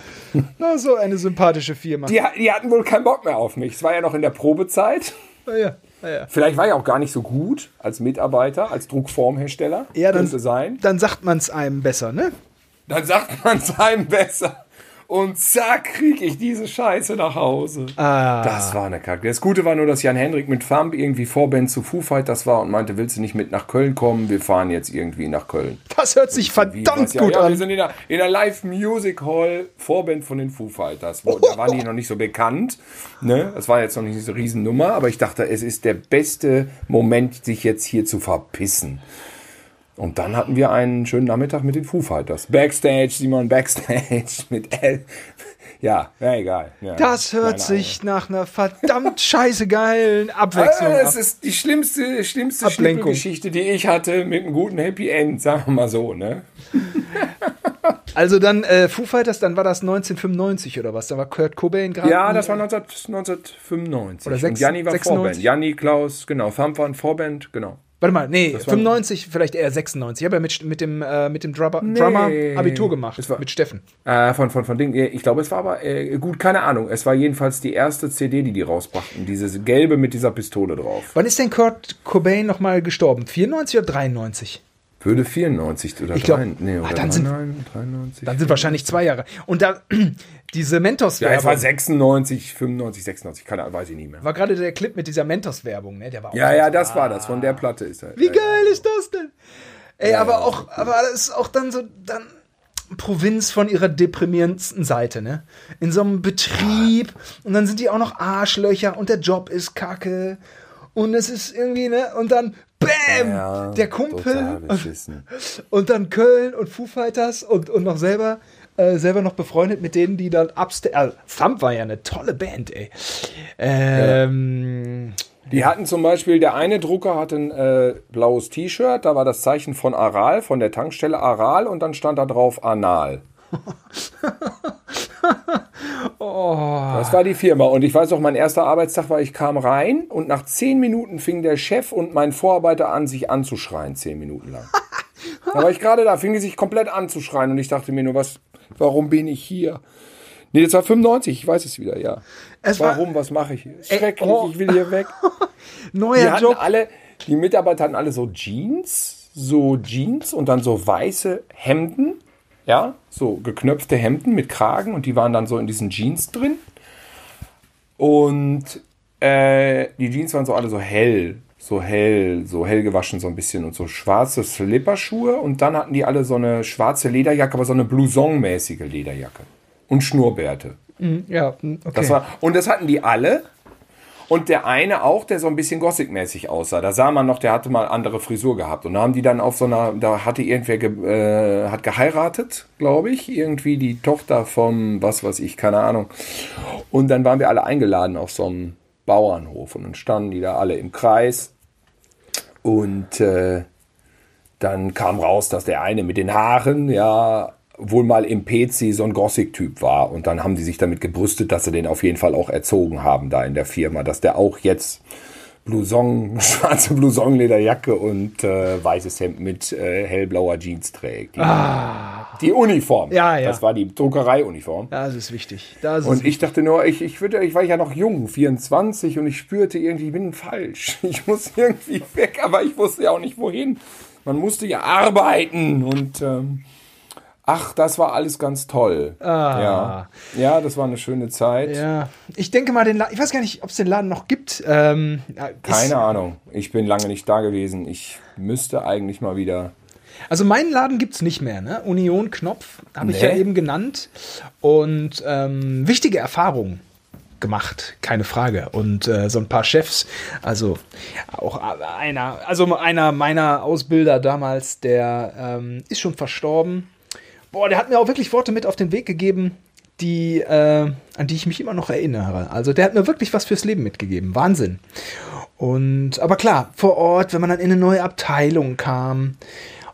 B: Na, so eine sympathische Firma.
A: Die, die, hatten wohl keinen Bock mehr auf mich. Es war ja noch in der Probezeit.
B: Na ja, na ja.
A: Vielleicht war ich auch gar nicht so gut als Mitarbeiter, als Druckformhersteller.
B: Ja, dann, sein. dann sagt man es einem besser, ne?
A: Dann sagt man es einem besser und zack, kriege ich diese Scheiße nach Hause.
B: Ah.
A: Das war eine Kacke. Das Gute war nur, dass Jan Hendrik mit Thumb irgendwie Vorband zu Foo Fighters war und meinte, willst du nicht mit nach Köln kommen? Wir fahren jetzt irgendwie nach Köln.
B: Das hört sich verdammt gut
A: ja,
B: an.
A: wir sind in der, in der Live Music Hall Vorband von den Foo Fighters. Wo, da waren die noch nicht so bekannt. Ne? Das war jetzt noch nicht so eine Riesennummer, aber ich dachte, es ist der beste Moment, sich jetzt hier zu verpissen. Und dann hatten wir einen schönen Nachmittag mit den Foo Fighters. Backstage, Simon, Backstage mit El Ja, ja, egal. Ja,
B: Das hört sich nach einer verdammt scheiße geilen Abwechslung
A: Ahnung.
B: ab.
A: Das ist die schlimmste, schlimmste. Geschichte, die ich hatte mit einem guten Happy End, sagen wir mal so, ne?
B: Also dann äh, Foo Fighters, dann war das 1995 oder was? Da war Kurt Cobain gerade.
A: Ja, das war 19, 1995.
B: Oder
A: Und
B: sechs-
A: Janni war
B: 96?
A: Vorband. Janni, Klaus, genau. Thumb war ein Vorband, genau.
B: Warte mal, nee,
A: war-
B: 95, vielleicht eher 96. Ich habe ja mit, mit dem, äh, mit dem Drummer, Drummer Abitur gemacht.
A: Es war-
B: mit Steffen.
A: Äh, von, von, von Ding. Ich glaube, es war aber, äh, gut, keine Ahnung. Es war jedenfalls die erste CD, die die rausbrachten. Dieses gelbe mit dieser Pistole drauf.
B: Wann ist denn Kurt Cobain nochmal gestorben? 94 oder 93?
A: Würde 94 oder
B: Ich glaub-
A: drei- nee,
B: Ah,
A: oder
B: dann sind-
A: 93, 93.
B: Dann sind wahrscheinlich zwei Jahre. Und da, diese mentos
A: ja, es war
B: werbung
A: 96, 95, 96, keine Ahnung, weiß ich nicht mehr.
B: war gerade der Clip mit dieser Mentos-Werbung, ne? Der war auch
A: Ja,
B: so-
A: ja, das war das. Von der Platte ist er.
B: Wie
A: Ja,
B: geil ist das denn? Ey,
A: Ja,
B: aber auch, aber das ist auch dann so, dann Provinz von ihrer deprimierendsten Seite, ne? In so einem Betrieb und dann sind die auch noch Arschlöcher und der Job ist kacke und es ist irgendwie, ne? Und dann BÄM!
A: Ja,
B: der Kumpel und, und dann Köln und Foo Fighters und, und noch selber. Äh, selber noch befreundet mit denen, die dann upstairs. Also, Thumb war ja eine tolle Band, ey. Ähm,
A: Die hatten zum Beispiel, der eine Drucker hatte ein äh, blaues T-Shirt, da war das Zeichen von Aral, von der Tankstelle Aral und dann stand da drauf Anal. Das war die Firma. Und ich weiß auch, mein erster Arbeitstag war, ich kam rein und nach zehn Minuten fing der Chef und mein Vorarbeiter an, sich anzuschreien, zehn Minuten lang. Da war ich gerade da, fing die sich komplett anzuschreien und ich dachte mir nur, was, warum bin ich hier? Nee, das war 95, ich weiß es wieder, ja.
B: Es war-
A: warum, was mache ich hier? Schrecklich,
B: oh.
A: ich will hier weg. Die
B: neuer
A: hatten
B: Job.
A: alle, die Mitarbeiter hatten alle so Jeans, so Jeans und dann so weiße Hemden, ja, so geknöpfte Hemden mit Kragen und die waren dann so in diesen Jeans drin. Und äh, die Jeans waren so alle so hell, so hell, so hell gewaschen so ein bisschen und so schwarze Slipperschuhe und dann hatten die alle so eine schwarze Lederjacke, aber so eine Blouson-mäßige Lederjacke und Schnurrbärte.
B: Ja, okay.
A: Das war, und das hatten die alle. Und der eine auch, der so ein bisschen Gothic-mäßig aussah. Da sah man noch, der hatte mal andere Frisur gehabt. Und da haben die dann auf so einer, da hatte irgendwer ge, äh, hat geheiratet, glaube ich. Irgendwie die Tochter vom, was weiß ich, keine Ahnung. Und dann waren wir alle eingeladen auf so einem Bauernhof. Und dann standen die da alle im Kreis. Und äh, dann kam raus, dass der eine mit den Haaren, ja, wohl mal im PC so ein Gothic-Typ war. Und dann haben die sich damit gebrüstet, dass sie den auf jeden Fall auch erzogen haben da in der Firma, dass der auch jetzt Blouson, schwarze Blouson-Lederjacke und äh, weißes Hemd mit äh, hellblauer Jeans trägt. Die, die Uniform.
B: Ah. Ja, ja.
A: Das war die Druckerei-Uniform.
B: Das ist wichtig. Das ist
A: Und ich dachte nur, ich, ich, würde, ich war ja noch jung, 24, und ich spürte irgendwie, ich bin falsch. Ich muss irgendwie weg, aber ich wusste ja auch nicht wohin. Man musste ja arbeiten und ähm, ach, das war alles ganz toll. Ja. ja, das war eine schöne Zeit.
B: Ah. Ja, ich denke mal, den Laden, ich weiß gar nicht, ob es den Laden noch gibt. Ähm,
A: Keine Ahnung. Ich bin lange nicht da gewesen. Ich müsste eigentlich mal wieder.
B: Also meinen Laden gibt es nicht mehr, ne? Union Knopf, habe ich
A: Nee.
B: ja eben genannt. Und ähm, wichtige Erfahrungen gemacht, keine Frage. Und äh, so ein paar Chefs, also auch einer, also einer meiner Ausbilder damals, der ähm, ist schon verstorben. Boah, der hat mir auch wirklich Worte mit auf den Weg gegeben, die, äh, an die ich mich immer noch erinnere. Also der hat mir wirklich was fürs Leben mitgegeben. Wahnsinn. Und, aber klar, vor Ort, wenn man dann in eine neue Abteilung kam,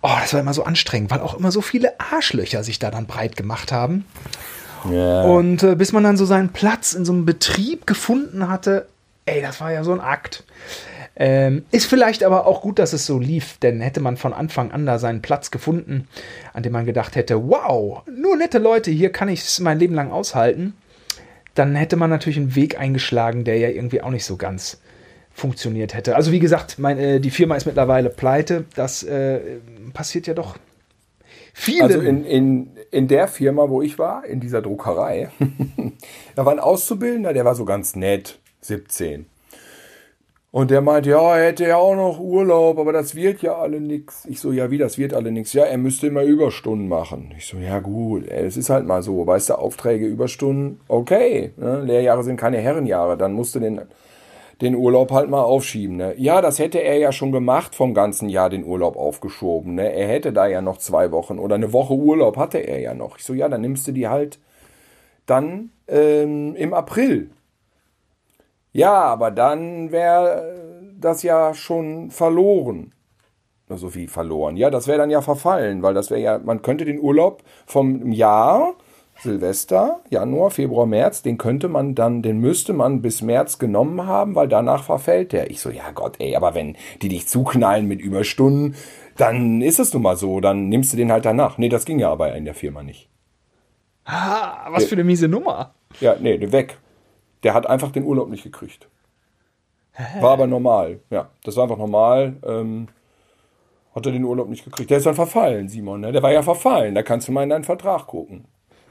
B: oh, das war immer so anstrengend, weil auch immer so viele Arschlöcher sich da dann breit gemacht haben.
A: Ja.
B: Und äh, bis man dann so seinen Platz in so einem Betrieb gefunden hatte, ey, das war ja so ein Akt. Ähm, ist vielleicht aber auch gut, dass es so lief, denn hätte man von Anfang an da seinen Platz gefunden, an dem man gedacht hätte, wow, nur nette Leute, hier kann ich es mein Leben lang aushalten, dann hätte man natürlich einen Weg eingeschlagen, der ja irgendwie auch nicht so ganz funktioniert hätte. Also wie gesagt, mein, äh, die Firma ist mittlerweile pleite, das äh, passiert ja doch vielen.
A: Also in, in, in der Firma, wo ich war, in dieser Druckerei, da war ein Auszubildender, der war so ganz nett, 17. Und der meinte, ja, er hätte ja auch noch Urlaub, aber das wird ja alle nix. Ich so, ja, wie, das wird alle nix? Ja, er müsste immer Überstunden machen. Ich so, ja gut, es ist halt mal so, weißt du, Aufträge, Überstunden, okay. Ne? Lehrjahre sind keine Herrenjahre, dann musst du den, den Urlaub halt mal aufschieben. Ne? Ja, das hätte er ja schon gemacht, vom ganzen Jahr den Urlaub aufgeschoben. Ne? Er hätte da ja noch zwei Wochen oder eine Woche Urlaub hatte er ja noch. Ich so, ja, dann nimmst du die halt dann ähm, im April. Ja, aber dann wäre das ja schon verloren. So wie verloren. Ja, das wäre dann ja verfallen, weil das wäre ja, man könnte den Urlaub vom Jahr, Silvester, Januar, Februar, März, den könnte man dann, den müsste man bis März genommen haben, weil danach verfällt der. Ich so, ja Gott, ey, aber wenn die dich zuknallen mit Überstunden, dann ist es nun mal so, dann nimmst du den halt danach. Nee, das ging ja aber in der Firma nicht.
B: Ah, was für eine miese Nummer.
A: Ja, nee, weg. Der hat einfach den Urlaub nicht gekriegt. War aber normal. Ja, das war einfach normal. Ähm, hat er den Urlaub nicht gekriegt. Der ist dann verfallen, Simon. Ne? Der war ja verfallen. Da kannst du mal in deinen Vertrag gucken.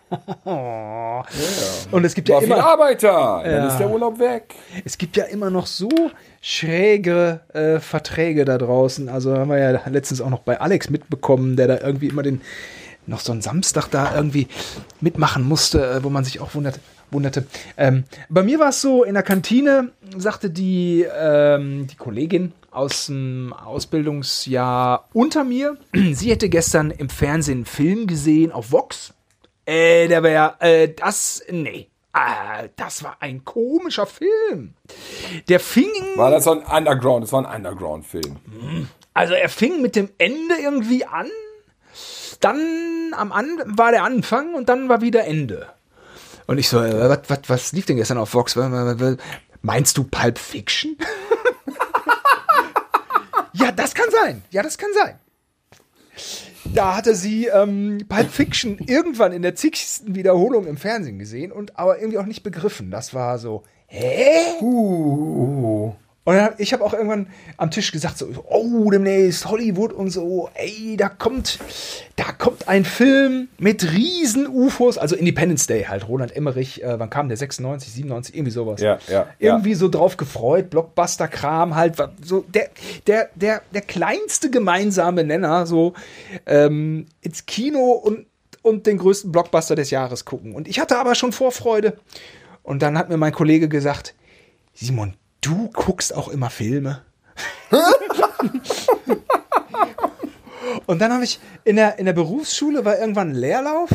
B: ja. Und es gibt ja
A: War
B: immer
A: viel Arbeiter. Dann
B: Ja.
A: ist der Urlaub weg.
B: Es gibt ja immer noch so schräge äh, Verträge da draußen. Also haben wir ja letztens auch noch bei Alex mitbekommen, der da irgendwie immer den noch so einen Samstag da irgendwie mitmachen musste, äh, wo man sich auch wundert, wunderte. Ähm, bei mir war es so, in der Kantine sagte die, ähm, die Kollegin aus dem Ausbildungsjahr unter mir, sie hätte gestern im Fernsehen einen Film gesehen auf Vox. Äh, der wäre, äh, das, nee. Ah, das war ein komischer Film. Der fing,
A: War das so ein Underground? Das war ein Underground-Film.
B: also er fing mit dem Ende irgendwie an. Dann am an war der Anfang und dann war wieder Ende. Und ich so, äh, was, was, was lief denn gestern auf Vox? Meinst du Pulp Fiction? ja, das kann sein. Ja, das kann sein. Da hatte sie ähm, Pulp Fiction irgendwann in der zigsten Wiederholung im Fernsehen gesehen und aber irgendwie auch nicht begriffen. Das war so, hä?
A: Uh.
B: Und dann, ich habe auch irgendwann am Tisch gesagt, so, oh, demnächst Hollywood und so, ey, da kommt, da kommt ein Film mit riesen UFOs, also Independence Day halt, Roland Emmerich, äh, wann kam der, 96, 97, irgendwie sowas.
A: Ja, ja,
B: Irgendwie so drauf gefreut, Blockbuster-Kram halt, so der, der, der, der kleinste gemeinsame Nenner, so ähm, ins Kino und, und den größten Blockbuster des Jahres gucken. Und ich hatte aber schon Vorfreude. Und dann hat mir mein Kollege gesagt, Simon, du guckst auch immer Filme. und dann habe ich in der, in der Berufsschule war irgendwann ein Leerlauf.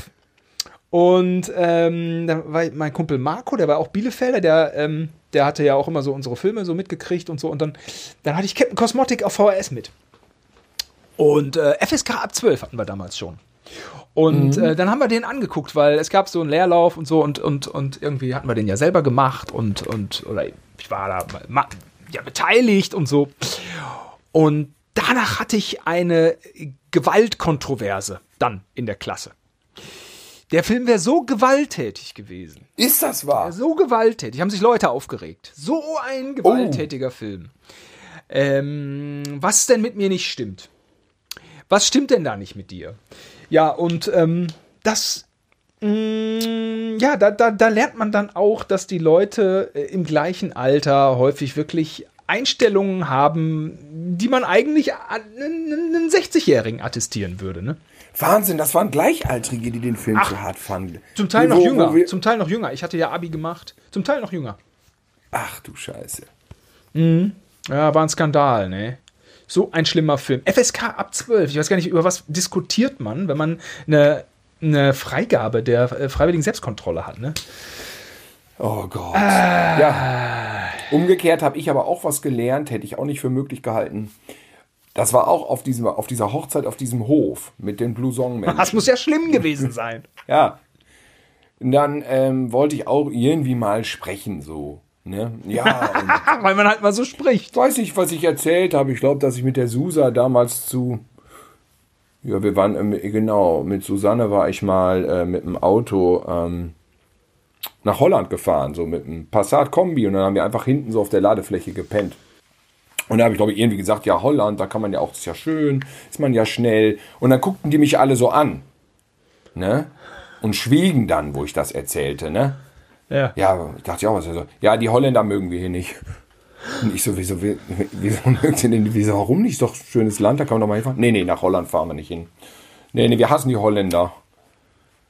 B: Und ähm, da war mein Kumpel Marco, der war auch Bielefelder, der, ähm, der hatte ja auch immer so unsere Filme so mitgekriegt und so. Und dann, dann hatte ich Captain Cosmotic auf VHS mit. Und äh, FSK ab 12 hatten wir damals schon. Und äh, dann haben wir den angeguckt, weil es gab so einen Leerlauf und so und, und, und irgendwie hatten wir den ja selber gemacht und, und oder ich war da ja beteiligt und so. Und danach hatte ich eine Gewaltkontroverse dann in der Klasse. Der Film wäre so gewalttätig gewesen.
A: Ist das wahr?
B: So gewalttätig. Haben sich Leute aufgeregt. So ein gewalttätiger Film. Ähm, was denn mit mir nicht stimmt? Was stimmt denn da nicht mit dir? Ja, und ähm, das. Mh, Ja, da, da, da lernt man dann auch, dass die Leute äh, im gleichen Alter häufig wirklich Einstellungen haben, die man eigentlich an einen einen 60-Jährigen attestieren würde. Ne?
A: Wahnsinn, das waren Gleichaltrige, die den Film so hart fanden.
B: Zum Teil noch
A: Wo- wo
B: jünger.
A: wir-
B: Zum Teil noch jünger. Ich hatte ja Abi gemacht. Zum Teil noch jünger.
A: Ach du Scheiße.
B: Ja, war ein Skandal, ne? So ein schlimmer Film. FSK ab 12. Ich weiß gar nicht, über was diskutiert man, wenn man eine, eine Freigabe der äh, freiwilligen Selbstkontrolle hat, ne?
A: Oh Gott. Ja. Umgekehrt habe ich aber auch was gelernt, hätte ich auch nicht für möglich gehalten. Das war auch auf, diesem, auf dieser Hochzeit, auf diesem Hof mit den Blue Song Menschen.
B: Das muss ja schlimm gewesen sein.
A: Ja. Und dann ähm, wollte ich auch irgendwie mal sprechen, so. Ne? Ja,
B: Weil man halt mal so spricht.
A: weiß nicht, was ich erzählt habe. Ich glaube, dass ich mit der Susa damals zu. Ja, wir waren, ähm, genau, mit Susanne war ich mal äh, mit dem Auto ähm, nach Holland gefahren, so mit einem Passat-Kombi und dann haben wir einfach hinten so auf der Ladefläche gepennt. Und da habe ich, glaube ich, irgendwie gesagt, ja, Holland, da kann man ja auch, ist ja schön, ist man ja schnell. Und dann guckten die mich alle so an. Ne? Und schwiegen dann, wo ich das erzählte, ne?
B: Ja.
A: Ja, ich dachte ich auch, was er so. Ja, die Holländer mögen wir hier nicht. Und ich so, wieso, wie- wieso warum nicht? Ist doch ein schönes Land, da kann man doch mal hinfahren. Nee, nee, nach Holland fahren wir nicht hin. Nee, nee, wir hassen die Holländer.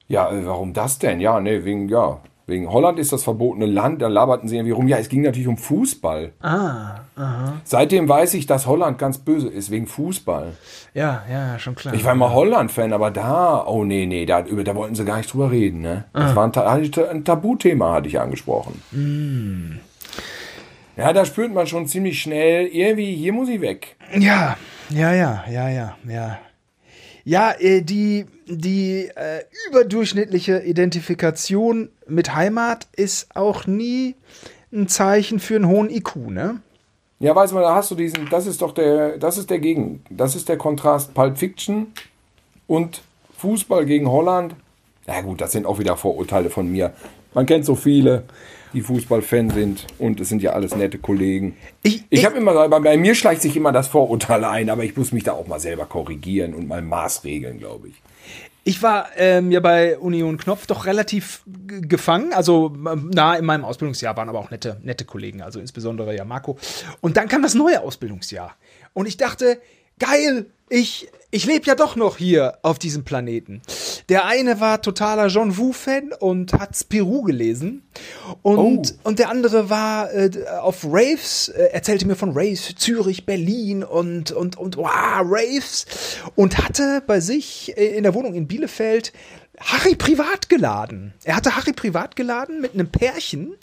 A: Ja, äh, warum das denn? Ja, nee, wegen, ja, Wegen Holland ist das verbotene Land, da laberten sie irgendwie rum. Ja, es ging natürlich um Fußball.
B: Ah, aha.
A: Seitdem weiß ich, dass Holland ganz böse ist, wegen Fußball.
B: Ja, ja, schon klar.
A: Ich war immer Holland-Fan, aber da, oh nee, nee, da, über, da wollten sie gar nicht drüber reden, ne? Das war ein, Ta- ein Tabuthema, hatte ich angesprochen. Ja, da spürt man schon ziemlich schnell, irgendwie, hier muss ich weg.
B: Ja, ja, ja, ja, ja, ja. Ja, äh, die, die äh, überdurchschnittliche Identifikation mit Heimat ist auch nie ein Zeichen für einen hohen IQ, ne?
A: Ja, weißt du, da hast du diesen, das ist doch der, das ist der Gegen, das ist der Kontrast Pulp Fiction und Fußball gegen Holland. Ja gut, das sind auch wieder Vorurteile von mir. Man kennt so viele, die Fußballfan sind und es sind ja alles nette Kollegen.
B: Ich-
A: Ich habe immer, bei, bei mir schleicht sich immer das Vorurteil ein, aber ich muss mich da auch mal selber korrigieren und mal maßregeln, glaube ich.
B: Ich war ähm, ja bei Union Knopf doch relativ gefangen, also ähm, nah in meinem Ausbildungsjahr waren aber auch nette, nette Kollegen, also insbesondere ja Marco. Und dann kam das neue Ausbildungsjahr. Und ich dachte, geil, ich, ich lebe ja doch noch hier auf diesem Planeten. Der eine war totaler John Woo-Fan und hat Spirou gelesen. Und, und der andere war äh, auf Raves, äh, erzählte mir von Raves, Zürich, Berlin und, und, und wow, Raves. Und hatte bei sich äh, in der Wohnung in Bielefeld Harry privat geladen. Er hatte Harry privat geladen mit einem Pärchen,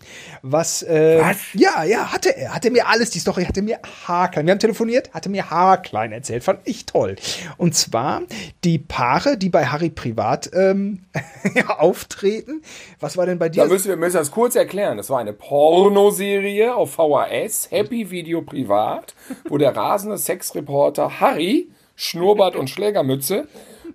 B: was, äh,
A: Was?
B: ja, ja, hatte er. Hatte mir alles, die Story hatte mir haarklein. Wir haben telefoniert, hatte mir haarklein erzählt. Fand ich toll. Und zwar die Paare, die bei Harry privat ähm, ja, auftreten. Was war denn bei dir?
A: Da müssen wir müssen das kurz erklären. Das war eine Pornoserie auf VHS, Happy Video Privat, wo der rasende Sexreporter Harry, Schnurrbart und Schlägermütze,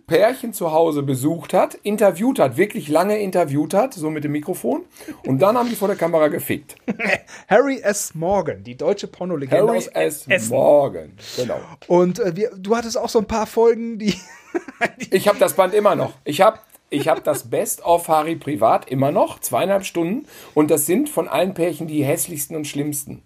A: Pärchen zu Hause besucht hat, interviewt hat, wirklich lange interviewt hat, so mit dem Mikrofon. Und dann haben die vor der Kamera gefickt.
B: Harry S. Morgan, die deutsche Pornolegende
A: Harry
B: aus
A: S.
B: Essen.
A: Morgan. Genau.
B: Und äh, wir, du hattest auch so ein paar Folgen, die.
A: Ich habe das Band immer noch. Ich habe ich hab das Best of Harry privat immer noch, zweieinhalb Stunden. Und das sind von allen Pärchen die hässlichsten und schlimmsten.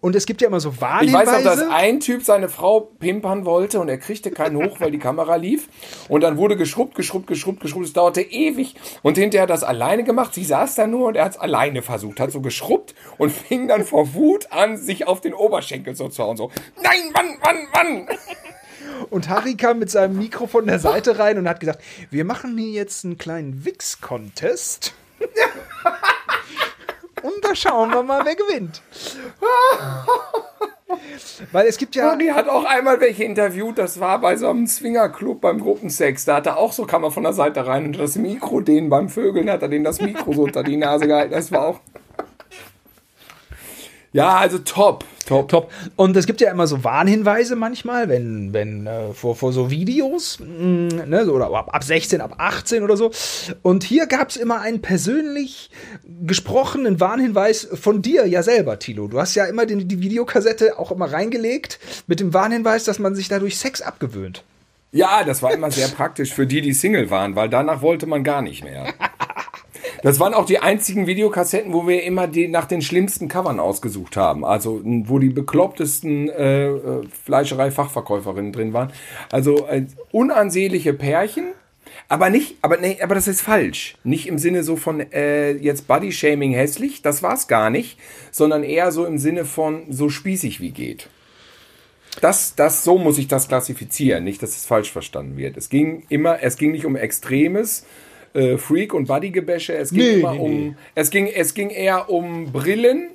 B: Und es gibt ja immer so
A: Ich
B: Warnhinweise.
A: weiß noch, dass ein Typ seine Frau pimpern wollte und er kriegte keinen hoch, weil die Kamera lief. Und dann wurde geschrubbt, geschrubbt, geschrubbt, geschrubbt. Es dauerte ewig. Und hinterher hat er das alleine gemacht. Sie saß da nur und er hat es alleine versucht, hat so geschrubbt und fing dann vor Wut an, sich auf den Oberschenkel so zu hauen. So, nein, Mann, Mann, Mann.
B: Und Harry kam mit seinem Mikro von der Seite rein und hat gesagt, wir machen hier jetzt einen kleinen Wix-Contest. und da schauen wir mal, wer gewinnt. Weil es gibt ja.
A: Harry hat auch einmal welche interviewt, das war bei so einem Swingerclub beim Gruppensex. Da hat er auch so, kam er von der Seite rein und das Mikro denen beim Vögeln hat er denen das Mikro so unter die Nase gehalten. Das war auch. Ja, also top, top.
B: Top. Und es gibt ja immer so Warnhinweise manchmal, wenn, wenn äh, vor, vor so Videos, mh, ne, so, oder ab, ab 16, ab 18 oder so. Und hier gab es immer einen persönlich gesprochenen Warnhinweis von dir ja selber, Tilo. Du hast ja immer den, die Videokassette auch immer reingelegt mit dem Warnhinweis, dass man sich dadurch Sex abgewöhnt.
A: Ja, das war immer sehr praktisch für die, die Single waren, weil danach wollte man gar nicht mehr. Das waren auch die einzigen Videokassetten, wo wir immer die nach den schlimmsten Covern ausgesucht haben. Also wo die beklopptesten äh, äh, Fleischerei-Fachverkäuferinnen drin waren. Also äh, unansehnliche Pärchen. Aber nicht, aber nee, aber das ist falsch. Nicht im Sinne so von äh, jetzt Body-Shaming hässlich, das war's gar nicht, sondern eher so im Sinne von so spießig wie geht. Das, das, so muss ich das klassifizieren, nicht, dass es falsch verstanden wird. Es ging immer, es ging nicht um extremes äh, Freak- und Bodygebäsche, es ging
B: Nee,
A: immer
B: nee,
A: um,
B: nee.
A: es ging, es ging eher um Brillen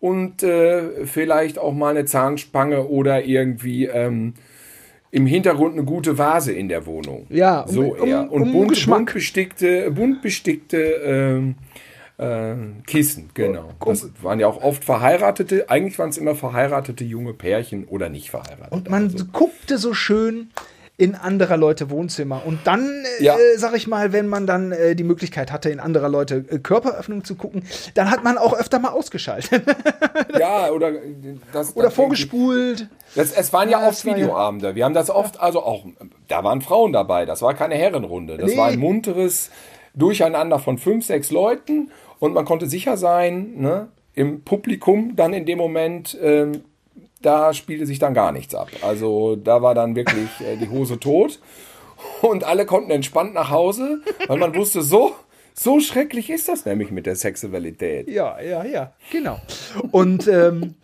A: und äh, vielleicht auch mal eine Zahnspange oder irgendwie ähm, im Hintergrund eine gute Vase in der Wohnung.
B: Ja, um-
A: so
B: um-
A: eher. Und
B: um
A: bunt,
B: Geschmack.
A: bunt bestickte, bunt bestickte ähm, äh, Kissen, genau. Das waren ja auch oft verheiratete, eigentlich waren es immer verheiratete junge Pärchen oder nicht verheiratet.
B: Und man guckte so schön in anderer Leute Wohnzimmer. Und dann, äh,
A: Ja.
B: sag ich mal, wenn man dann äh, die Möglichkeit hatte, in anderer Leute äh, Körperöffnung zu gucken, dann hat man auch öfter mal ausgeschaltet.
A: Ja, oder äh, das,
B: Oder
A: das
B: vorgespult.
A: Das, es waren ja,
B: Ja,
A: oft Videoabende. Wir haben das oft, also auch, da waren Frauen dabei. Das war keine Herrenrunde. Das
B: Nee.
A: war ein munteres Durcheinander von fünf, sechs Leuten und man konnte sicher sein, ne, im Publikum dann in dem Moment, ähm, da spielte sich dann gar nichts ab. Also da war dann wirklich äh, die Hose tot und alle konnten entspannt nach Hause, weil man wusste, so, So schrecklich ist das nämlich mit der Sexualität.
B: Ja, ja, ja, genau. Und ähm,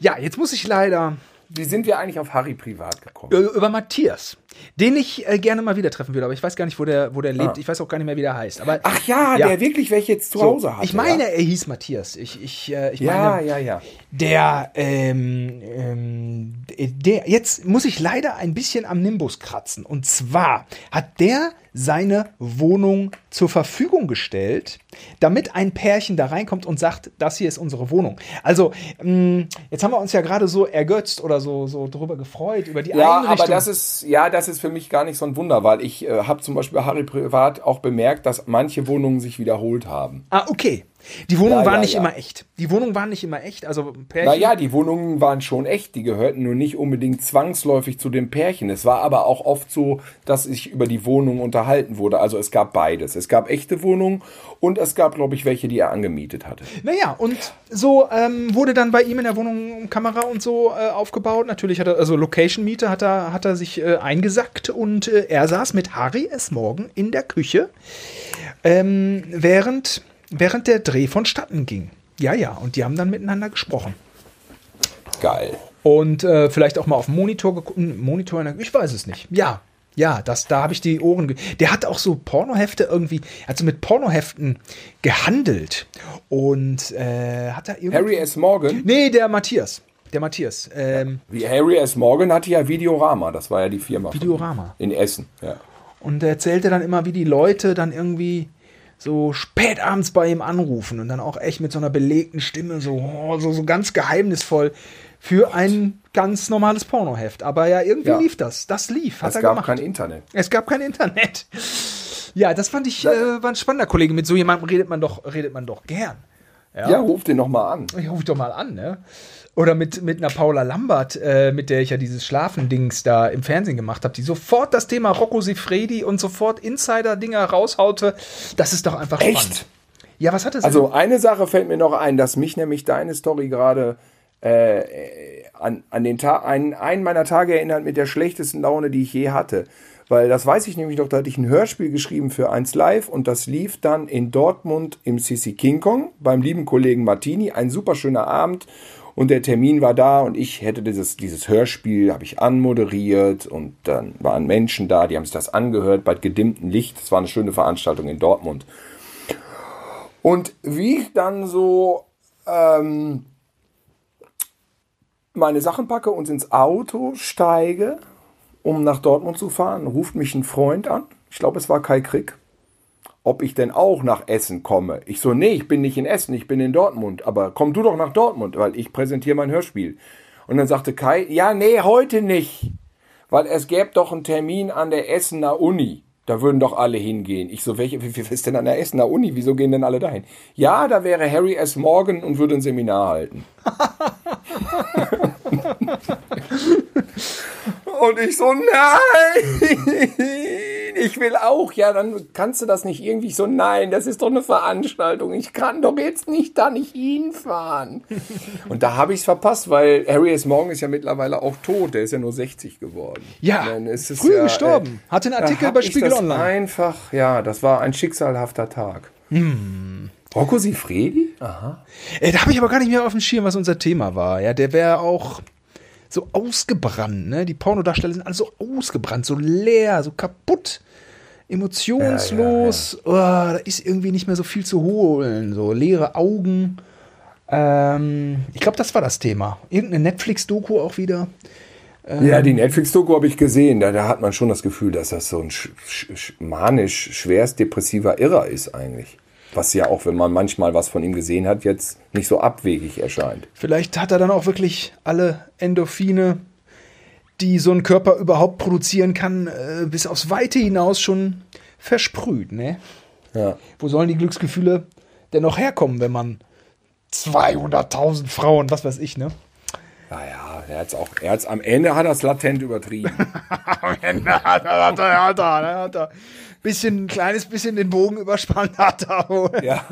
B: ja, jetzt muss ich leider
A: Wie sind wir eigentlich auf Harry privat gekommen?
B: über Matthias, den ich äh, gerne mal wieder treffen würde, aber ich weiß gar nicht, wo der, wo der lebt.
A: Ah.
B: Ich weiß auch gar nicht mehr, wie der heißt. Aber
A: Ach ja,
B: Ja.
A: der wirklich welche jetzt zu
B: so,
A: Hause hat.
B: ich meine, er hieß Matthias. Ich, ich, äh, ich
A: Ja,
B: meine,
A: ja, ja.
B: Der, ähm, ähm, der, jetzt muss ich leider ein bisschen am Nimbus kratzen. Und zwar hat der seine Wohnung zur Verfügung gestellt, damit ein Pärchen da reinkommt und sagt, das hier ist unsere Wohnung. Also, mh, jetzt haben wir uns ja gerade so ergötzt oder so, so drüber gefreut, über die
A: Ja,
B: Einrichtung.
A: aber das ist, ja, das ist für mich gar nicht so ein Wunder, weil ich äh, habe zum Beispiel bei Harry privat auch bemerkt, dass manche Wohnungen sich wiederholt haben.
B: ah, okay. Die Wohnung
A: Ja,
B: war
A: ja,
B: nicht
A: ja.
B: immer echt. Die Wohnung war nicht immer echt. Also Pärchen.
A: Naja, die Wohnungen waren schon echt, die gehörten nur nicht unbedingt zwangsläufig zu dem Pärchen. Es war aber auch oft so, dass sich über die Wohnung unterhalten wurde. Also es gab beides. Es gab echte Wohnungen und es gab, glaube ich, welche, die er angemietet hatte.
B: Naja, und so ähm, wurde dann bei ihm in der Wohnung Kamera und so äh, aufgebaut. Natürlich hat er, also Location-Miete hat er, hat er sich äh, eingesackt und äh, er saß mit Harry S. Morgan in der Küche, ähm, während, während der Dreh vonstatten ging. Ja, ja, und die haben dann miteinander gesprochen.
A: Geil.
B: Und äh, vielleicht auch mal auf den Monitor geguckt. Monitor, ich weiß es nicht. Ja, ja, das, da habe ich die Ohren. Ge der hat auch so Pornohefte irgendwie, also mit Pornoheften gehandelt. Und äh, hat er irgendwie.
A: Harry S. Morgan,
B: Nee, der Matthias. Der Matthias. Ähm,
A: wie Harry S. Morgan hatte ja Videorama, das war ja die Firma.
B: Videorama.
A: In Essen, ja.
B: Und er erzählte dann immer, wie die Leute dann irgendwie so spät abends bei ihm anrufen und dann auch echt mit so einer belegten Stimme, so, oh, so, so ganz geheimnisvoll für ein ganz normales Pornoheft. Aber ja, irgendwie
A: Ja.
B: lief das. Das lief, hat
A: Es
B: er
A: gab
B: gemacht.
A: kein Internet.
B: es gab kein Internet. Ja, das fand ich, äh, war ein spannender Kollege. Mit so jemandem redet man doch, redet man doch gern.
A: Ja, ruf den noch mal an.
B: Ich ruf doch mal an, ne? Oder mit, mit einer Paula Lambert, äh, mit der ich ja dieses Schlafendings da im Fernsehen gemacht habe, die sofort das Thema Rocco Sifredi und sofort Insider-Dinger raushaute. Das ist doch einfach
A: Echt?
B: spannend. Ja, was hat es
A: Also eine Sache fällt mir noch ein, dass mich nämlich deine Story gerade äh, an, an den Tag, einen, einen meiner Tage erinnert mit der schlechtesten Laune, die ich je hatte. Weil das weiß ich nämlich noch, da hatte ich ein Hörspiel geschrieben für 1 Live und das lief dann in Dortmund im CC King Kong beim lieben Kollegen Martini. Ein super schöner Abend und der Termin war da und ich hätte dieses, dieses Hörspiel, habe ich anmoderiert und dann waren Menschen da, die haben sich das angehört bei gedimmtem Licht. Das war eine schöne Veranstaltung in Dortmund. Und wie ich dann so ähm, meine Sachen packe und ins Auto steige, um nach Dortmund zu fahren, ruft mich ein Freund an. Ich glaube, es war Kai Krieg. Ob ich denn auch nach Essen komme. Ich so, nee, ich bin nicht in Essen, ich bin in Dortmund. Aber komm du doch nach Dortmund, weil ich präsentiere mein Hörspiel. Und dann sagte Kai, ja, nee, heute nicht. Weil es gäbe doch einen Termin an der Essener Uni. Da würden doch alle hingehen. Ich so, welche, wie, wie ist denn an der Essener Uni? Wieso gehen denn alle dahin? Ja, da wäre Harry S. Morgan und würde ein Seminar halten. Und ich so, nein, ich will auch. Ja, dann kannst du das nicht irgendwie so, nein, das ist doch eine Veranstaltung. Ich kann doch jetzt nicht da nicht hinfahren. Und da habe ich es verpasst, weil Harry S. Morgan ist ja mittlerweile auch tot. Der ist ja nur 60 geworden.
B: Ja,
A: Dann ist es
B: früh
A: ja,
B: gestorben.
A: äh,
B: Hatte einen Artikel bei
A: ich
B: Spiegel
A: das
B: Online.
A: Einfach, ja, das war ein schicksalhafter Tag. Hm. Rocco Sifredi?
B: Äh, da habe ich aber gar nicht mehr auf dem Schirm, was unser Thema war. Ja, der wäre auch so ausgebrannt, ne? Die Pornodarsteller sind alle so ausgebrannt, so leer, so kaputt, emotionslos. Oh, da ist irgendwie nicht mehr so viel zu holen. So leere Augen. Ähm, ich glaube, das war das Thema. Irgendeine Netflix-Doku auch wieder.
A: Ja, die Netflix-Doku habe ich gesehen. Da, da hat man schon das Gefühl, dass das so ein sch sch manisch, schwerst depressiver Irrer ist eigentlich. Was ja auch, wenn man manchmal was von ihm gesehen hat, jetzt nicht so abwegig erscheint.
B: Vielleicht hat er dann auch wirklich alle Endorphine, die so ein Körper überhaupt produzieren kann, äh, bis aufs Weite hinaus schon versprüht, ne?
A: Ja.
B: Wo sollen die Glücksgefühle denn noch herkommen, wenn man 200.000 Frauen, was weiß ich, ne?
A: Naja, er hat's auch, er hat's, am Ende hat er es latent übertrieben.
B: Am Ende hat er, hat er, hat er, hat er bisschen, ein kleines bisschen den Bogen überspannt hat er wohl.
A: ja.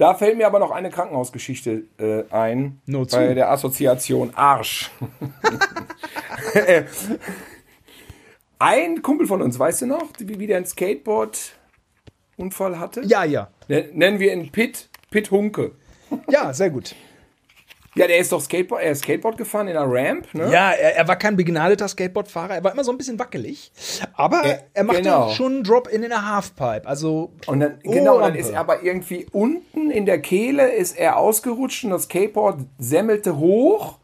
A: Da fällt mir aber noch eine Krankenhausgeschichte äh, ein.
B: Zu.
A: bei der Assoziation Arsch. Ein Kumpel von uns, weißt du noch, wie wie der ein Skateboard Unfall hatte.
B: Ja, ja.
A: Nennen wir ihn Pit, Pit Hunke.
B: Ja, sehr gut.
A: Ja, der ist doch Skateboard, er ist Skateboard gefahren in einer Ramp, ne?
B: Ja, er, er war kein begnadeter Skateboardfahrer, er war immer so ein bisschen wackelig. Aber
A: Ja,
B: er machte
A: genau.
B: schon einen Drop in der Halfpipe. Also.
A: Und dann,
B: oh,
A: genau, dann ist er aber irgendwie unten in der Kehle ist er ausgerutscht und das Skateboard semmelte hoch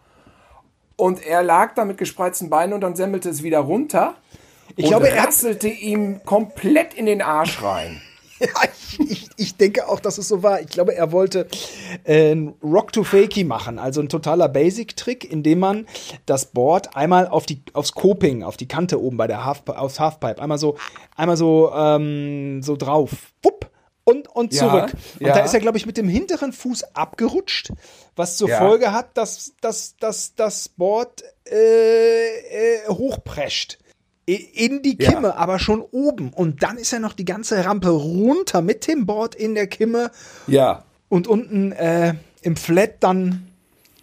A: und er lag da mit gespreizten Beinen und dann semmelte es wieder runter.
B: Ich
A: und
B: glaube, er
A: ratzelte ihm komplett in den Arsch rein.
B: Ja, ich, ich, ich denke auch, dass es so war. Ich glaube, er wollte äh, ein Rock to Fakey machen, also ein totaler Basic-Trick, indem man das Board einmal auf die, aufs Coping, auf die Kante oben bei der Half, aufs Halfpipe, einmal so, einmal so, ähm, so drauf, wupp, und, und
A: Ja,
B: zurück. Und
A: ja.
B: da ist er, glaube ich, mit dem hinteren Fuß abgerutscht, was zur
A: Ja.
B: Folge hat, dass, dass, dass das Board äh, äh, hochprescht. In die
A: Ja.
B: Kimme, aber schon oben. Und dann ist er noch die ganze Rampe runter mit dem Board in der Kimme
A: Ja.
B: und unten äh, im Flat dann,